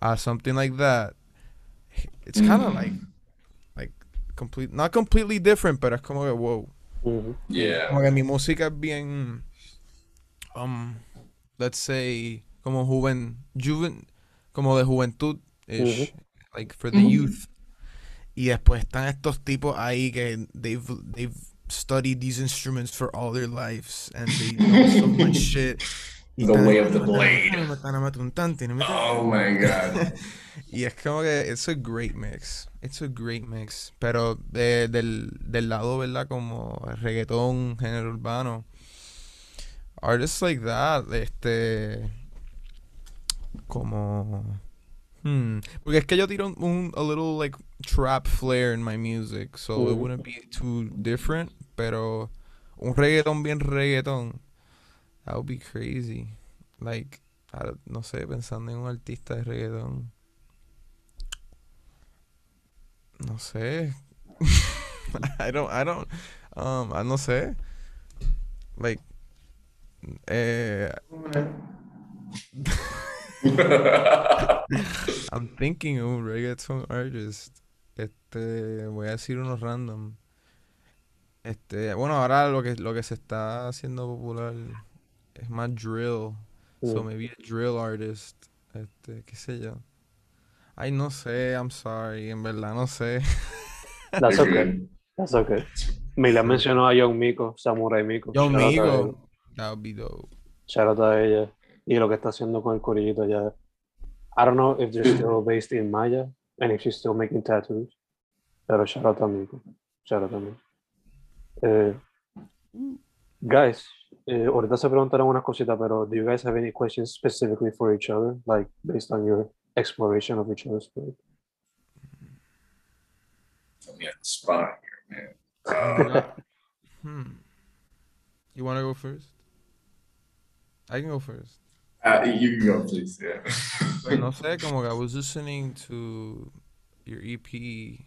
a something like that it's kind of mm. like like complete not completely different pero es como que wow. Ujú, Yeah. como que mi música es bien um let's say como juven juven como de juventud ish mm-hmm. like for the Ujú. youth. Y después están estos tipos ahí que they've they've studied these instruments for all their lives and they know so much shit. Y The way of the blade. Oh. My god. Y es como que it's a great mix. It's a great mix. Pero de- del, del lado, ¿verdad? Como reggaetón, género urbano. Artists like that, este. Como. Hmm. Porque es que yo tiro un, un- a little like trap flair in my music. So it wouldn't be too different. Pero un reggaetón bien reggaetón. That would be crazy. Like, I no sé, pensando en un artista de reggaetón. No sé. I don't, I don't, um, ah, no sé. Like, eh, I'm thinking of un reggaeton artist. Este, voy a decir unos random. Este, bueno, ahora lo que, lo que se está haciendo popular es más drill. So Mm. maybe a drill artist. Este, qué sé yo. Ay, no sé, I'm sorry, en verdad no sé. That's okay. That's okay. Mila mencionó a Young Miko, Samurai Miko. Yo, Shout out a ella. amigo. That would be dope. Shout out a ella. Y lo que está haciendo con el corillito ya. I don't know if they're still based in Maya and if she's still making tattoos. Pero shout out a Miko. Shout out a Miko. Eh, guys, eh, ahorita se preguntaron unas cositas, pero do you guys have any questions specifically for each other? Like based on your exploration of each other's work? Put me on the spot here, man. Uh, Hmm. You want to go first? I can go first. uh, you can go, please. Yeah. Pues no sé, como que I was listening to your EP a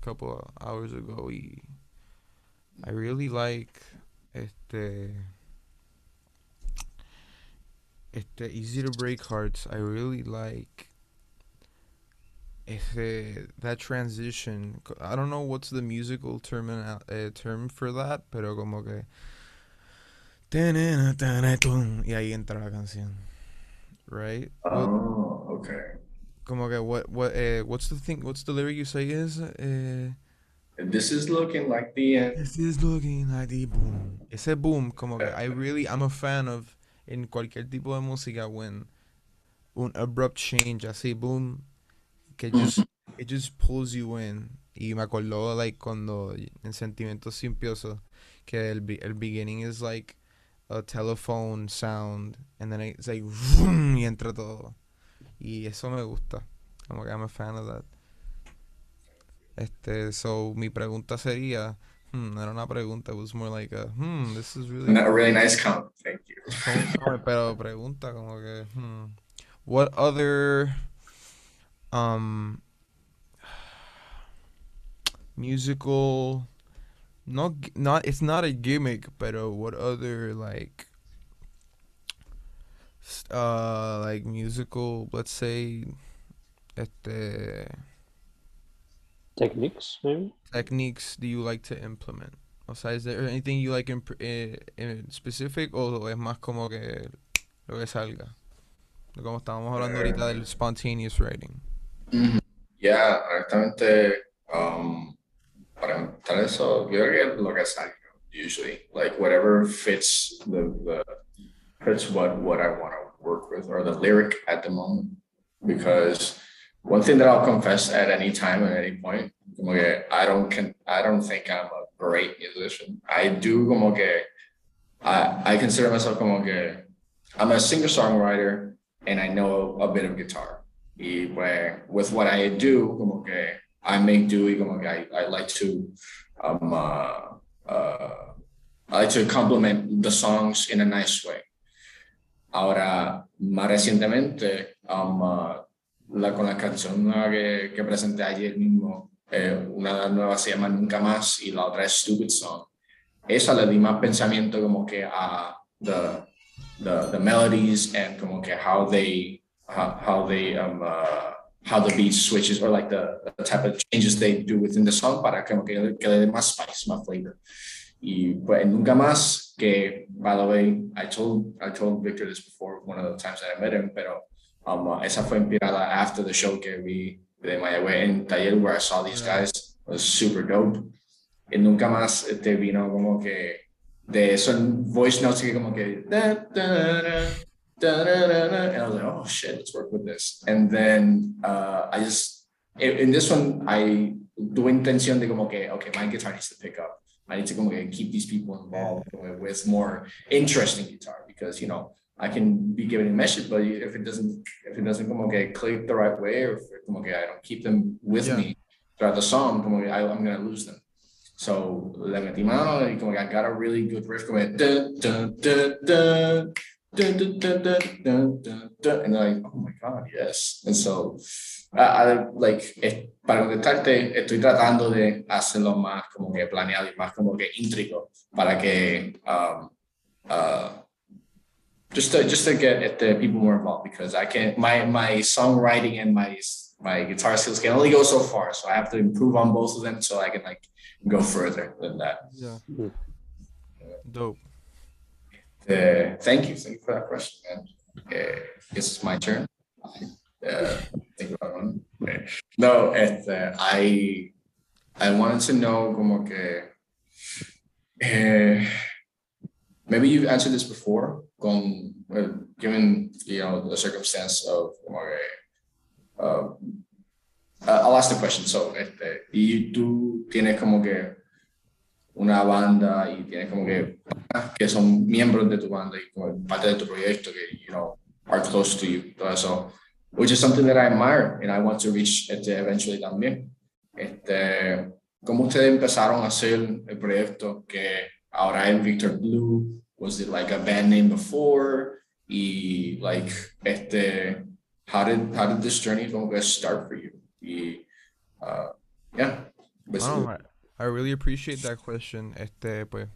couple of hours ago y I really like este este Easy to Break Hearts. I really like ese that transition. I don't know what's the musical term uh, term for that, pero como que y ahí entra la canción. Right? What- oh, okay. como que what what eh, what's the thing what's the lyric you say is eh, This is looking like the end. this is looking like the boom ese boom como que I really I'm a fan of en cualquier tipo de música when un abrupt change así boom que just it just pulls you in. Y me acordó like cuando en sentimientos simpiosos que el, be- el beginning is like a telephone sound and then it's like vroom, y entra todo. Y eso me gusta como que I'm a fan of that. Este so mi pregunta sería hmm, no era una pregunta it was more like a hmm this is really A really nice comment. Thank pero pregunta como que hmm, what other um musical not not it's not a gimmick pero what other like uh like musical let's say este Techniques, maybe? techniques do you like to implement o sea is there anything you like in, pr- eh, in specific o es más como que lo que salga como estábamos hablando ahorita del spontaneous writing Ujú. Ya, honestamente, um, para empezar eso, yo creo que lo que salga, usually, like whatever fits the, the fits what what I want to work with or the lyric at the moment. Because one thing that I'll confess at any time at any point, como que I don't can I don't think I'm a great musician. I do como que I I consider myself como que I'm a singer songwriter and I know a bit of guitar. Y pues, with what I do, como que I make do y como que I, I like to um uh, uh, I like to complement the songs in a nice way. Ahora, más recientemente, um, uh, la, con la canción que, que presenté ayer mismo, eh, una nueva se llama Nunca Más y la otra es Stupid Song. Esa le di más pensamiento como que a the, the, the melodies and como que how they, how, they, um, uh, how the beat switches or like the, the type of changes they do within the song para como que, que le dé más spice, más flavor. Y pues nunca más que, by the way, I told, I told Victor this before one of the times that I met him, pero um, uh, esa fue inspirada after the show que vi de Mayagüez en Taller where I saw these guys. It was super dope. Y nunca más este vino como que de son voice notes que como que da, da, da, and I was like, oh shit, let's work with this. And then uh, I just in, in this one I tuve intención de como que okay, my guitar needs to pick up. I need to como que keep these people involved with more interesting guitar because you know I can be given a message, but if it doesn't if it doesn't come okay, click the right way, or if come okay, I don't keep them with yeah. me throughout the song, come okay, I, am gonna lose them. So le metí mano y como que I got a really good riff Come dun, dun, dun, dun. Dun, dun, dun, dun, dun, dun, dun. And they're like, oh my God, yes. And so, I, I like, para contestarte, estoy tratando de hacerlo más como que planeado y más como que íntrico para que um, uh, just to just to get at the people more involved because I can't my my songwriting and my my guitar skills can only go so far so I have to improve on both of them so I can like go further than that. yeah Mhm. dope Uh, thank you, thank you for that question, man. Uh, guess it's my turn. Uh, think about one. Okay. No, it, uh, I I wanted to know como que uh, maybe you've answered this before, con, well, given you know the circumstance of como que, uh, I'll ask the question. So, este, y tú tienes como que una banda y tienes como que que son miembros de tu banda y como parte de tu proyecto que you know are close to you todo eso which is something that I admire and I want to reach este, eventually también este cómo ustedes empezaron a hacer el proyecto que ahora es Victor Blue was it like a band name before y like este how did how did this journey como que start for you y uh, yeah. Wow, I, I really appreciate that question. Este, pues,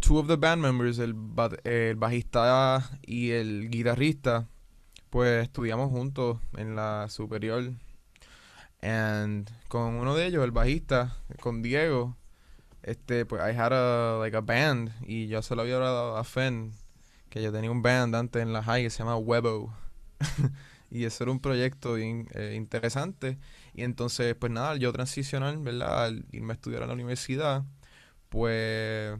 two of the band members, el, el bajista y el guitarrista, pues estudiamos juntos en la superior. And con uno de ellos, el bajista, con Diego, este, pues I had a, like a band y yo se lo había hablado a Fen, que yo tenía un band antes en la high que se llama Webo. y eso era un proyecto eh, interesante. Y entonces, pues nada, yo transicionar, ¿verdad? Al irme a estudiar a la universidad, pues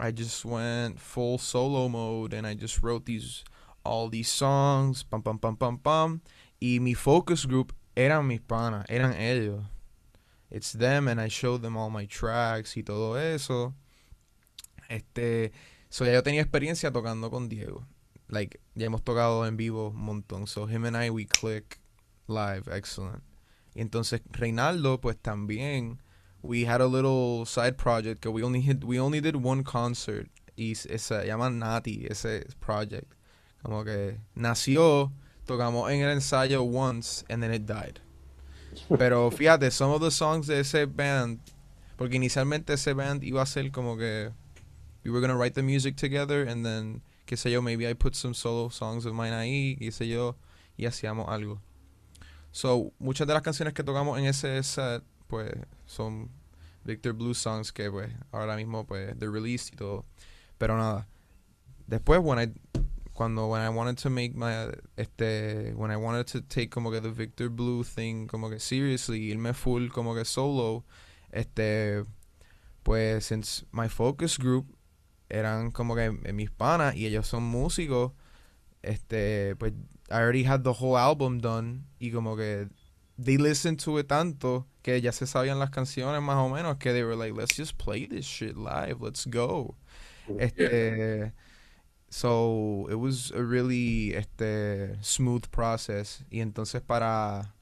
I just went full solo mode and I just wrote these all these songs, pam pam pam pam pam. Y mi focus group eran mis panas, eran ellos. It's them and I showed them all my tracks y todo eso. Este, so ya yo tenía experiencia tocando con Diego. Like, ya hemos tocado en vivo un montón. So him and I we click live, excellent. Y entonces Reinaldo, pues también, we had a little side project que we only hit, we only did one concert y se, se llama Nati, ese project. Como que nació, tocamos en el ensayo once and then it died. Pero fíjate, some of the songs de ese band, porque inicialmente ese band iba a ser como que we were gonna write the music together and then, qué sé yo, maybe I put some solo songs of mine ahí, qué sé yo, y hacíamos algo. So, muchas de las canciones que tocamos en ese set, pues, son Victor Blue songs que, pues, ahora mismo, pues, they're released y todo. Pero nada. Después, when I, cuando, when I wanted to make my, este, when I wanted to take como que the Victor Blue thing, como que seriously, irme full como que solo, este, pues, since my focus group eran como que mis panas y ellos son músicos, este, pues, I already had the whole album done y como que they listened to it tanto que ya se sabían las canciones más o menos que they were like, let's just play this shit live, let's go. Este, so it was a really este smooth process. Y entonces para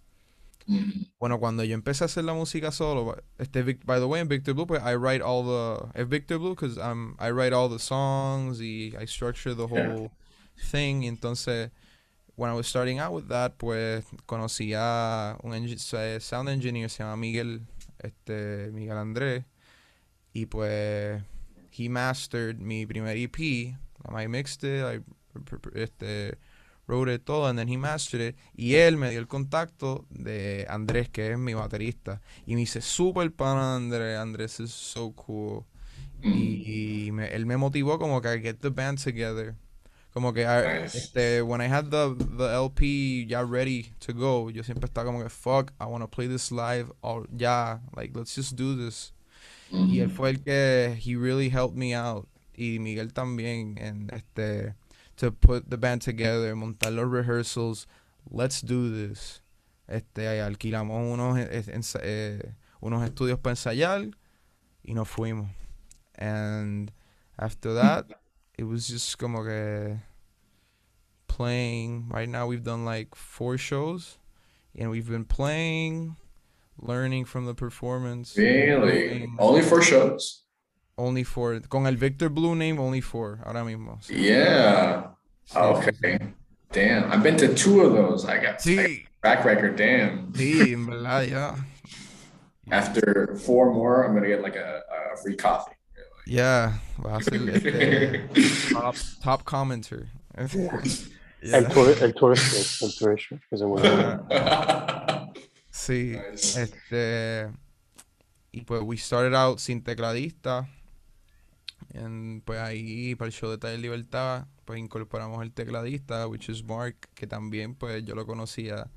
bueno cuando yo empecé a hacer la música solo este by the way en Victor Blue pues I write all the es Victor Blue because um, I write all the songs y I structure the Yeah. whole thing. Y entonces when I was starting out with that pues conocí a un engi- sound engineer se llama Miguel este Miguel Andrés y pues he mastered mi primer EP I mixed it I este wrote it todo and then he mastered it. Y él me dio el contacto de Andrés que es mi baterista. Y me dice super pana Andrés Andrés is so cool y me- él me motivó como que a get the band together. Como que I- este when I had the the LP ya ready to go yo siempre estaba como que fuck I want to play this live all ya like let's just do this y él Mhm. fue el que he really helped me out y Miguel también en este to put the band together montar los rehearsals let's do this este alquilamos unos eh, eh, unos estudios para ensayar y nos fuimos and after that it was just como que playing right now we've done like four shows and we've been playing learning from the performance Really? Only four shows? Only four. Con el Victor Blue name, only four. Ahora mismo. Sí. Yeah. Okay. Damn. I've been to two of those. I got I got Sí, track record. Damn. sí, en verdad, ya. After four more, I'm gonna get like a, a free coffee. Ya, va a ser este, top, top commenter. El, Ya. tour, el tourist, el tourist, que se mueve. Sí, Nice. este. Y pues, we started out sin tecladista. En, pues ahí, para el show de Taller Libertad, pues incorporamos el tecladista, which is Mark, que también, pues yo lo conocía.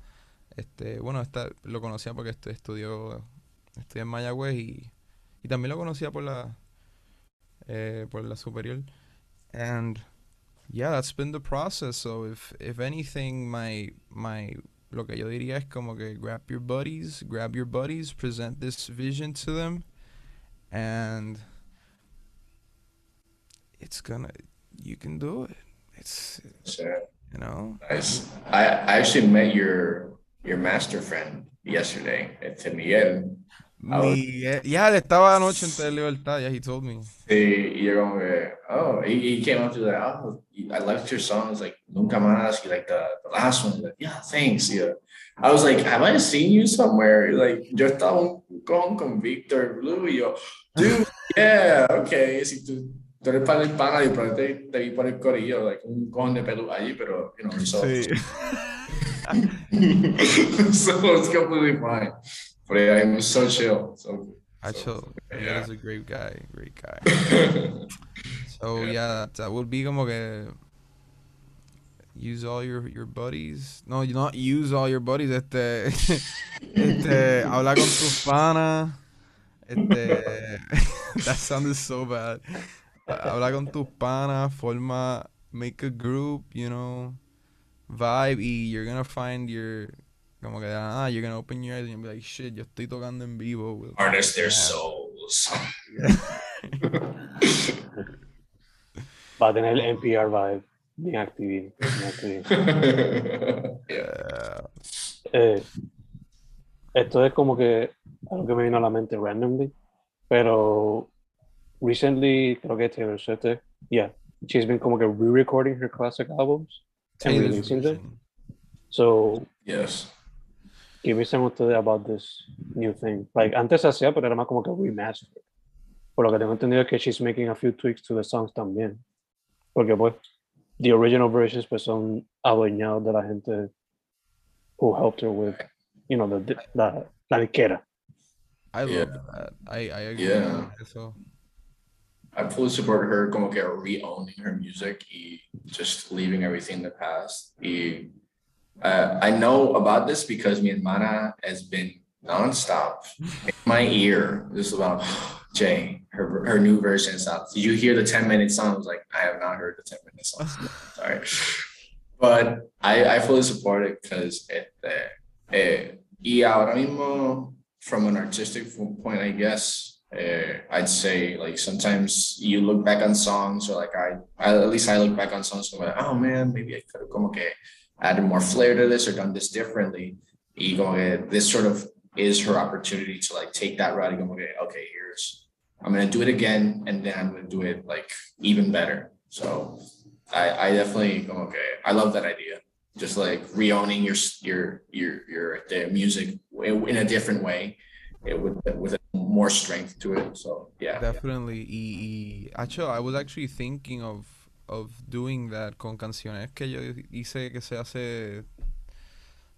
Este, bueno, esta, lo conocía porque estu- estudió, estudió en Mayagüez y, y también lo conocía por la, eh, por la superior. And yeah, that's been the process. So if, if anything, my, my lo que yo diría es como que grab your buddies, grab your buddies, present this vision to them, and it's gonna, you can do it. It's, Sure. you know, Nice. I, I actually met your your master friend yesterday Miguel. Ah, bueno. Miguel, ya, él estaba anoche en Taller Libertad, yeah, he told me. Sí, y yo como que, oh, he, he came up to like, oh, I liked your songs, like Nunca Más, you like the, the last one. Like, yeah, thanks. Yeah. I was like, have I seen you somewhere? Like, yo estaba con, con Victor Blue y yo, dude, yeah, okay. Si tú, tú eres para el pana y por te, te vi por el corillo, like un cojón de pelo allí, pero, you know, so, Sí. so it's completely fine. But yeah, he was so chill. So, I so- chill. Yeah. is a great guy, great guy. yeah. So yeah, that would be como que use all your your buddies. No, you not use all your buddies. Este, este, habla con tus panas. Este, that sounded so bad. Habla con tus panas, forma, make a group, you know, vibe, y you're gonna find your, como que ah, you're gonna open your eyes and you'll be like, shit, yo estoy tocando en vivo. with- Harness their souls. Va a tener el NPR vibe. Bien activo. Yeah. Eh, esto es como que algo que me vino a la mente randomly, pero recently, creo que Taylor Swift, yeah, she's been como que re-recording her classic albums and Taylor's releasing them. version. So, Yes. ¿Qué piensan ustedes about this new thing? Like, antes se hacía, pero era más como que remaster. Por lo que tengo entendido es que she's making a few tweaks to the songs también. Porque pues, the original versions pues son adueñados de la gente who helped her with, you know, the, la, la disquera. I Yeah. love that. I, I agree. Yeah. with Eso. I fully support her como que re-owning her music y just leaving everything in the past. Y, uh, I know about this because mi hermana has been nonstop in my ear. This about Jay, her her new version sounds. Did you hear the 10 minute song? I was like, I have not heard the 10 minute song. Sorry. But I, I fully support it because it, eh, y ahora mismo, from an artistic point, I guess, uh, I'd say like sometimes you look back on songs or like I, I at least I look back on songs and I'm like, oh man, maybe I could have como que added more flair to this or done this differently. Y como que this sort of is her opportunity to like take that route and go, okay, okay, here's I'm gonna do it again and then I'm gonna do it like even better. So I, I definitely go, okay, I love that idea. Just like re-owning your your your your the music in a different way, it with with more strength to it. So yeah, Definitely. Y, y acho, I was actually thinking of of doing that con canciones que yo hice que se hace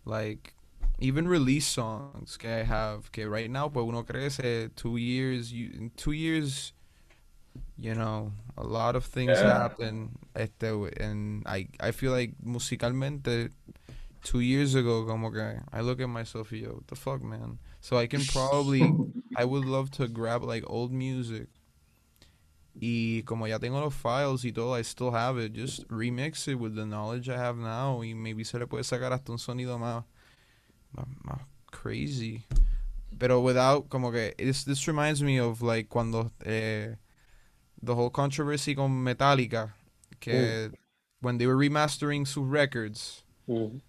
like even release songs que I have que right now pues uno crece two years you in two years you know a lot of things Yeah. happen este and I I feel like musicalmente two years ago como que I look at myself yo what the fuck man so I can probably I would love to grab like old music. Y como ya tengo los files y todo I still have it. Just remix it with the knowledge I have now y maybe se le puede sacar hasta un sonido más más, más crazy. Pero without como que this, this reminds me of like cuando eh, the whole controversy con Metallica que when they were remastering sus records Mm.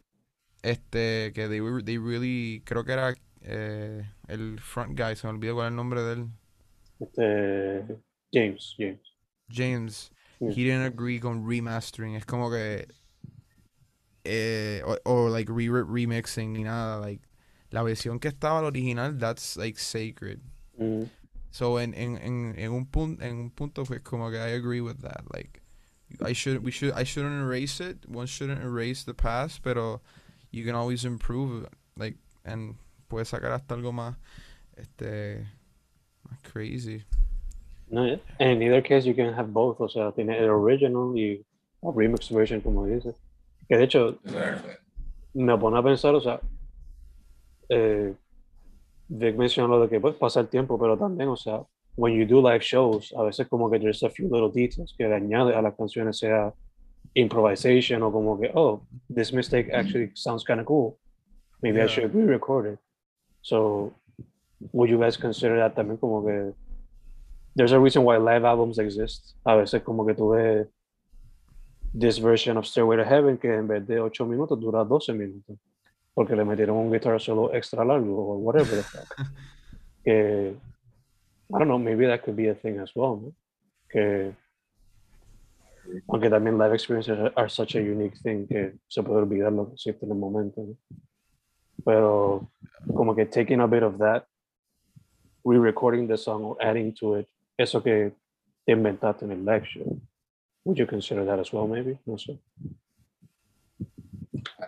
este que they were they really creo que era eh, el front guy se me olvidó cuál es el nombre de él. Este, James, James. James. He didn't agree con remastering. Es como que eh, o, o, like re remixing ni nada like la versión que estaba el original that's like sacred. Mm. so en, en, en, en un punto en un punto pues como que I agree with that like I should we should I shouldn't erase it. One shouldn't erase the past pero you can always improve like and puedes sacar hasta algo más este más crazy No, yeah. And in either case, you can have both. O sea, tiene el original y a remix version, como dices. Que de hecho, exactly. me pone a pensar, o sea, eh, Vic mencionó lo de que pues, pasa el tiempo, pero también, o sea, when you do live shows, a veces como que there's a few little details que le añade a las canciones, sea improvisation o como que, oh, this mistake actually sounds kind of cool. Maybe I Yeah. should re-record it. So, would you guys consider that también como que there's a reason why live albums exist? A veces como que tú ves this version of Stairway to Heaven que en vez de 8 minutos dura 12 minutos porque le metieron un guitar solo extra largo o whatever the fuck. que I don't know maybe that could be a thing as well ¿no? que aunque también live experiences are, are such a unique thing que se puede olvidar lo que existe en el momento ¿no? Pero como que taking a bit of that re-recording the song or adding to it eso que te inventaste en el show would you consider that as well maybe no sé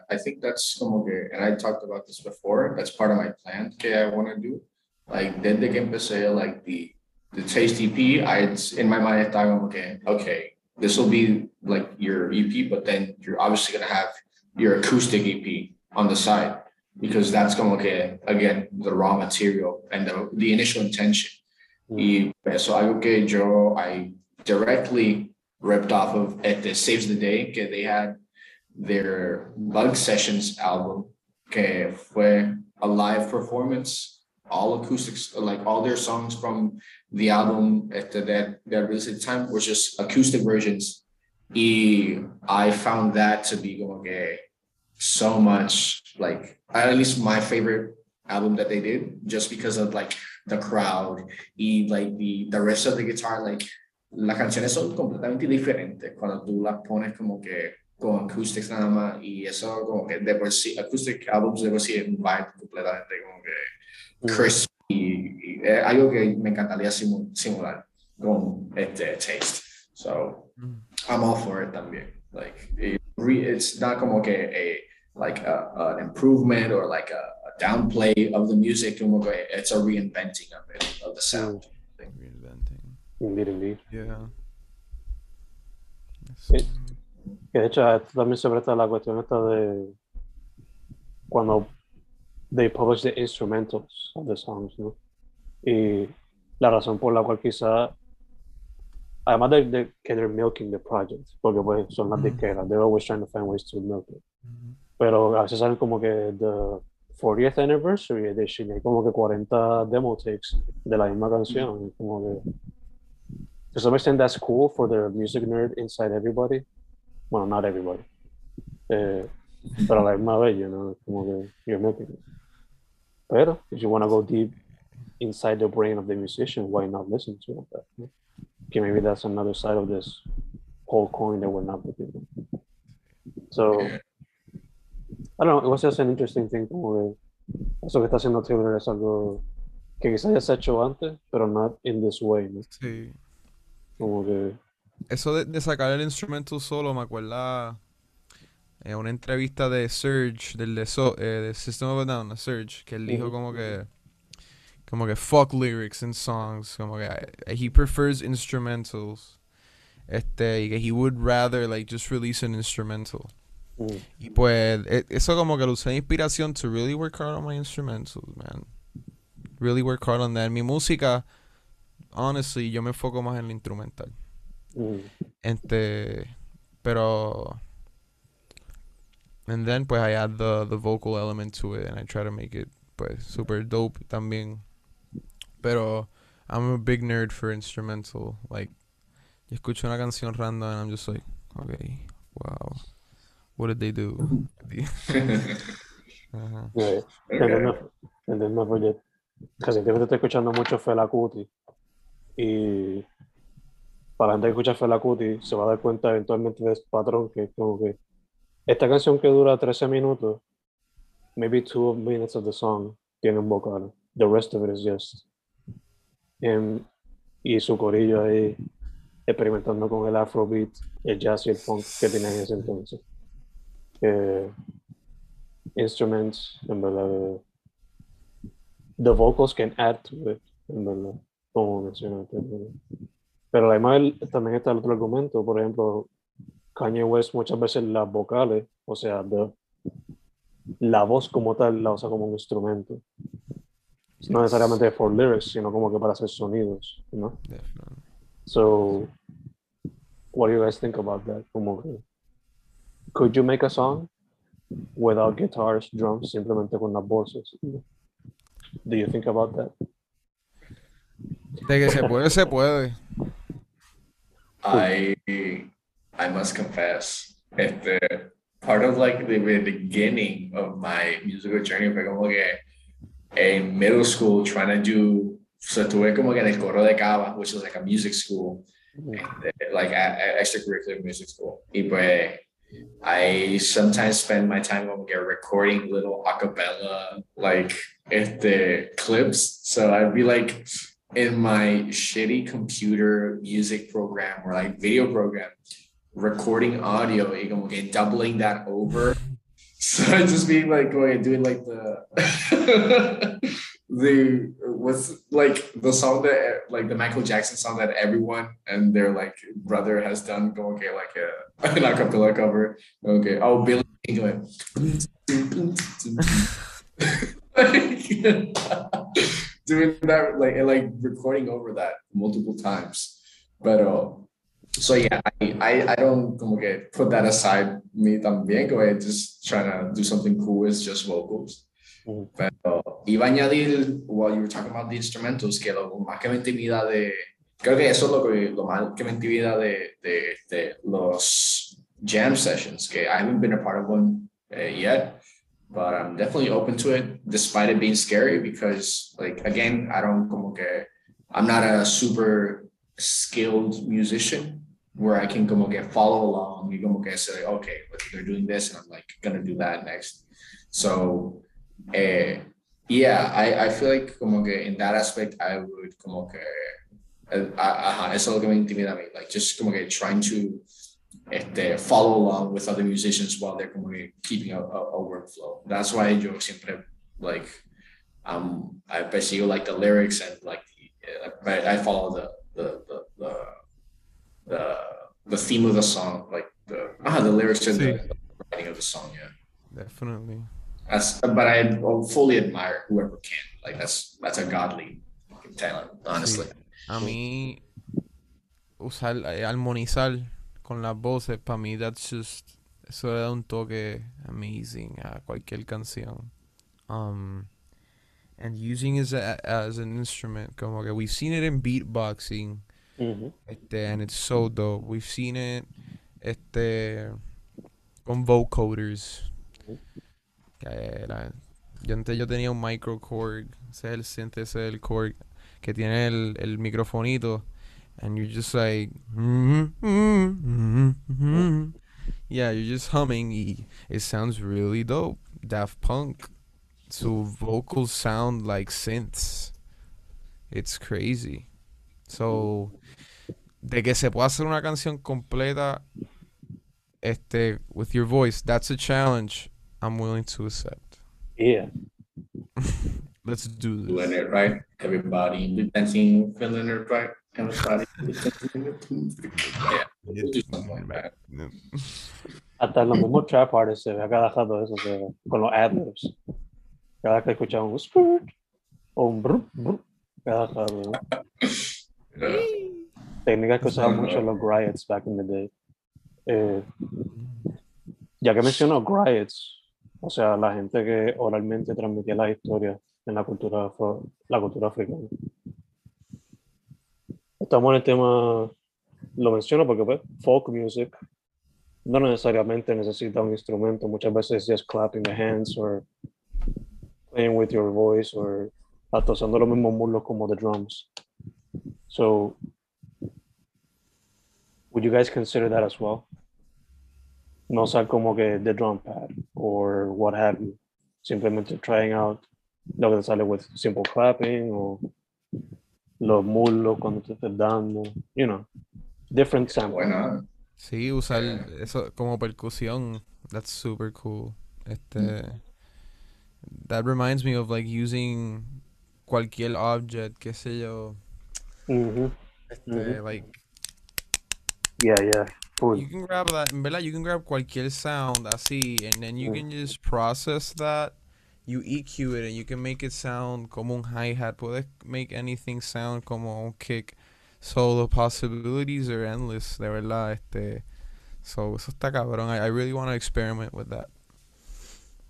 I- think that's como que, and I talked about this before, that's part of my plan que I want to do. Like, desde que empecé, like, the, the I, it's in my mind, I thought, okay, okay, this will be like your EP, but then you're obviously gonna have your acoustic EP on the side. Because that's como que, again, the raw material and the, the initial intention. Mm. Y eso algo que yo, I directly ripped off of at the Saves the Day, que they had their Bug Sessions album, que fue a live performance, all acoustics, like all their songs from the album at the, that that released at the time was just acoustic versions. Y I found that to be como que so much like at least my favorite album that they did, just because of like the crowd y like the the rest of the guitar, like las canciones son completamente diferentes cuando tú las pones como que con acoustics nada más y eso como que de por sí, acoustic albums de por sí es un vibe completamente como que Mm. crispy y, y es algo que me encantaría simu- simular con este taste. So Mm. I'm all for it también. Like it it's not como que a like a, an improvement or like a, a downplay of the music, como que it's a reinventing of it of the sound. Reinventing. Indeed, indeed. Yeah. Eh, Que de hecho esto también se presta la cuestión esta de cuando they publish the instrumentals of the songs, ¿no? Y la razón por la cual quizá, además de, de que they're milking the project, porque pues son las Ujú. disqueras, they're always trying to find ways to milk it. Mhm. Pero a veces salen como que the 40th anniversary edition, y hay como que 40 demo takes de la misma canción, como que to some extent that's cool for the music nerd inside everybody. Well, not everybody. Eh, pero a la misma vez, you know, como que you're making it. Pero if you want to go deep inside the brain of the musician, why not listen to it? no? Okay, maybe that's another side of this whole coin that we're not looking at. So, I don't know, it was just an interesting thing como que eso que está haciendo Taylor es algo que quizás ya se ha hecho antes, pero not in this way, ¿no? Sí. Como que Eso de, de sacar el instrumental solo me acuerda eh, una entrevista de Serj, del de, so, eh, de System of a Down, de Serj, que él dijo Ujú. como que como que fuck lyrics in songs, como que eh, he prefers instrumentals. Este, y que he would rather like just release an instrumental. Mm, Y pues e- eso como que lo usé de inspiración to really work hard on my instrumentals, man. Really work hard on that. Mi música, honestly, yo me enfoco más en el instrumental. mm, Este, pero and then pues I add the the vocal element to it and I try to make it pues super dope también. Pero I'm a big nerd for instrumental. Like yo escucho una canción random and I'm just like, okay, wow. What did they do? Ajá. yeah. And then, no- no forget, recientemente estoy escuchando mucho Fela Kuti y para la gente que escucha Fela Kuti se va a dar cuenta eventualmente de este patrón que es como que esta canción que dura 13 minutos, maybe two minutes of the song tiene un vocal, the rest of it is just him y su corillo ahí experimentando con el afrobeat, el jazz y el funk que tenía en ese entonces. Instruments, en verdad, the vocals can add to it, en verdad, como mencionaste. Pero además también está el otro argumento, por ejemplo, Kanye West muchas veces las vocales, o sea, the- la voz como tal la usa como un instrumento. No necesariamente for lyrics, sino como que para hacer sonidos, ¿no? Definitely. So, what do you guys think about that? Como que, could you make a song without guitars, drums, simplemente con las voces? Do you think about that? De que se puede, se puede. I I must confess, este, part of like the beginning of my musical journey fue como que in middle school trying to do, so estuve como que en el coro de Cava, which is like a music school, and, uh, like a, a extracurricular music school. Y pues, I sometimes spend my time como que recording little acapella like the clips. So I'd be like in my shitty computer music program or like video program, recording audio y como que doubling that over. So I'd just be like going and doing like the the what's like the song that like the Michael Jackson song that everyone and their like brother has done going okay like a an acapella cover. Okay. Oh Billy England. doing that like and like recording over that multiple times. But uh, so yeah, I, I I don't como que put that aside me también, como que just trying to do something cool with just vocals. Pero iba a añadir, while you were talking about the instrumentals, que lo más que me intimida de, creo que eso es lo, que, lo más que me intimida de, de, de los jam sessions, que I haven't been a part of one uh, yet, but I'm definitely open to it, despite it being scary, because like, again, I don't como que, I'm not a super skilled musician. where I can como que follow along y como que say, okay, they're doing this and I'm like gonna do that next. So, eh, yeah, I, I feel like como que in that aspect I would como que, eh, ajá, eso es lo que me intimida a mí, like just como que trying to este, follow along with other musicians while they're como que keeping a, a, a workflow. That's why yo siempre like um I persigo like the lyrics and like the, I, I follow the the the the the, the theme of the song, like the ah, the lyrics and the, the writing of the song. Yeah, Definitely. That's but I fully admire whoever can. Like that's that's a godly talent, honestly. A mí, usar, eh, armonizar con las voces, para mí, that's just, eso le da un toque amazing a cualquier canción. Um, and using it as, a, as an instrument, como que we've seen it in beatboxing, Mhm. este, and it's so dope. We've seen it, este, con vocoders. Yo antes yo tenía un microcord, ese es el synth, ese es el cord, que tiene el, el microfonito, and you're just like, yeah, you're just humming, y it sounds really dope. Daft Punk, su vocals sound like synths. It's crazy. So, de que se pueda hacer una canción completa, este, with your voice, that's a challenge I'm willing to accept. Yeah. Let's do this. Doing it right, everybody dancing, feeling it right, everybody. yeah, we'll do something like that. Hasta los mismos trap artists se ve a cada eso, se con los adlibs. Cada que escuchaba un skirt o un brr, brr, cada rato. ¿no? Yeah. Técnicas que usaban mucho los griots back in the day. Eh, ya que menciono griots, o sea, la gente que oralmente transmitía la historia en la cultura, la cultura africana. Estamos en el tema, lo menciono porque pues, folk music no necesariamente necesita un instrumento, muchas veces just clapping the hands or playing with your voice or hasta usando los mismos muslos como the drums. So, would you guys consider that as well? No usar como que the drum pad or what have you. Simplemente trying out lo que te sale with simple clapping o los muslos cuando te estés dando, you know, different samples. Bueno, Sí, usar eso como percusión. That's super cool. Este. That reminds me of like using cualquier object, qué sé yo. Mm -hmm. Este, like Yeah, yeah. You can grab that, en verdad, you can grab cualquier sound así, and then you Mm. can just process that. You EQ it and you can make it sound como un hi-hat. Puedes make anything sound como un kick. So the possibilities are endless, de verdad. Este, so eso está cabrón. I, I really want to experiment with that.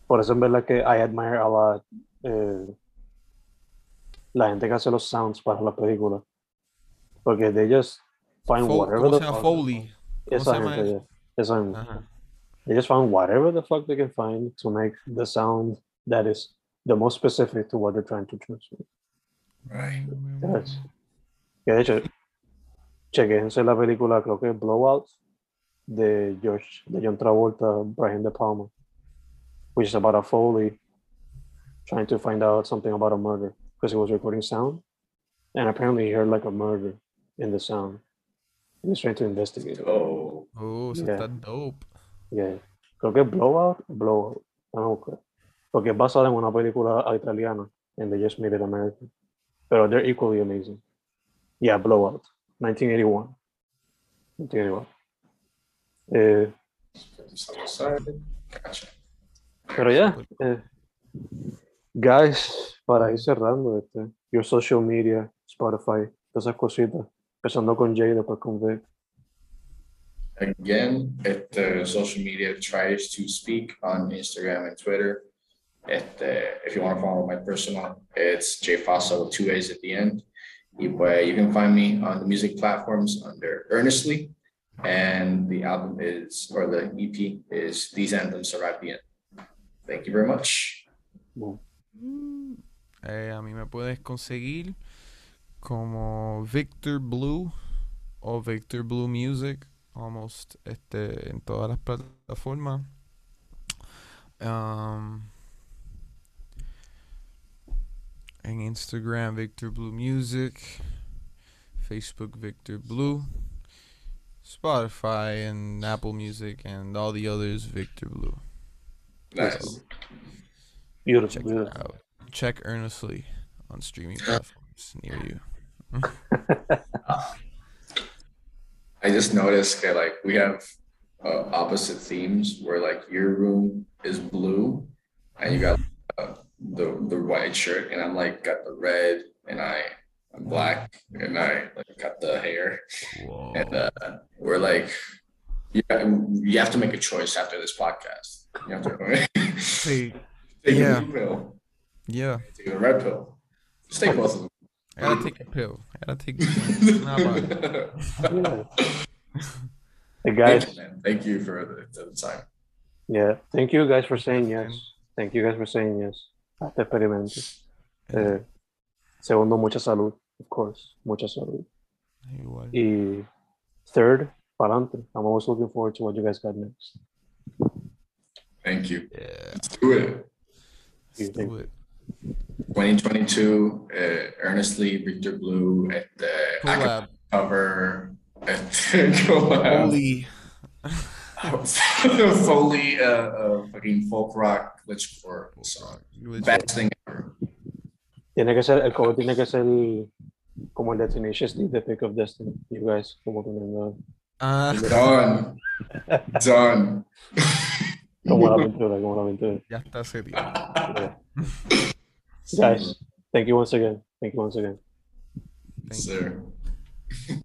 Por eso en verdad que I admire a lot eh, la gente que hace los sounds para las películas. Porque they just find Fo- whatever ¿Cómo the Foley. ¿Cómo Esa se llama gente, eso? yeah. Esa. Ajá. They just find whatever the fuck they can find to make the sound that is the most specific to what they're trying to transmit. right. Yes. Que de hecho, chequense la película, creo que es Blow Out, de George, de John Travolta, Brian De Palma, which is about a Foley trying to find out something about a murder because he was recording sound, and apparently he heard like a murder in the sound. Trying to investigate. Oh, Oh, eso Yeah. está dope. Yeah. Creo que es Blowout, Blowout. Don't know. Porque es basada en una película italiana, and they just made it American. Pero they're equally amazing. Yeah, Blowout, 1981. 1981. Eh. Gotcha. pero ya, eh, guys, para ir cerrando, este, your social media, Spotify, todas esas cositas, empezando con Jay, después con Vic. Again, este, social media tries to speak on Instagram and Twitter. Este, if you want to follow my personal, it's J Fossa with two A's at the end. Y pues, you can find me on the music platforms under Earnestly. And the album is, or the EP is These Anthems Are at the End. Thank you very much. Boom. Eh, a mí me puedes conseguir como Victor Blue o Victor Blue Music almost este, en todas las plataformas. Um, en Instagram, Victor Blue Music. Facebook, Victor Blue. Spotify and Apple Music and all the others, Victor Blue. Nice. Beautiful, Check beautiful. Check earnestly on streaming platforms near you. I just noticed that like we have uh, opposite themes where like your room is blue and you got uh, the the white shirt and I'm like got the red and I I'm black and I like got the hair. Whoa. and uh, we're like yeah you have to make a choice after this podcast. You have to take Yeah. a blue pill. Yeah, take a red pill. Just take both of them I gotta take a pill. I gotta take. Nah, but- Yeah. Hey Thank guys, you, man. Thank you for the, the time. yeah, thank you guys for saying yes. Thank you guys for saying yes a este experimento. Eh, segundo, mucha salud, of course, mucha salud. Igual. Y third, para adelante. I'm always looking forward to what you guys got next. Thank you. Yeah, Let's do it. let's do it. 2022, uh, earnestly Victor Blue at the Collab. cover at collab. Holy. Foley, uh, uh, fucking folk rock glitchcore song. Best thing ever. Tiene que ser, el cover tiene que ser como el de Tenacious D, The Pick of Destiny. You guys, como poniendo, Ah, Done. Done. como la aventura, como la aventura. ya está serio. Yeah. Guys, thank you once again. Thank you once again. Thank you. Sir.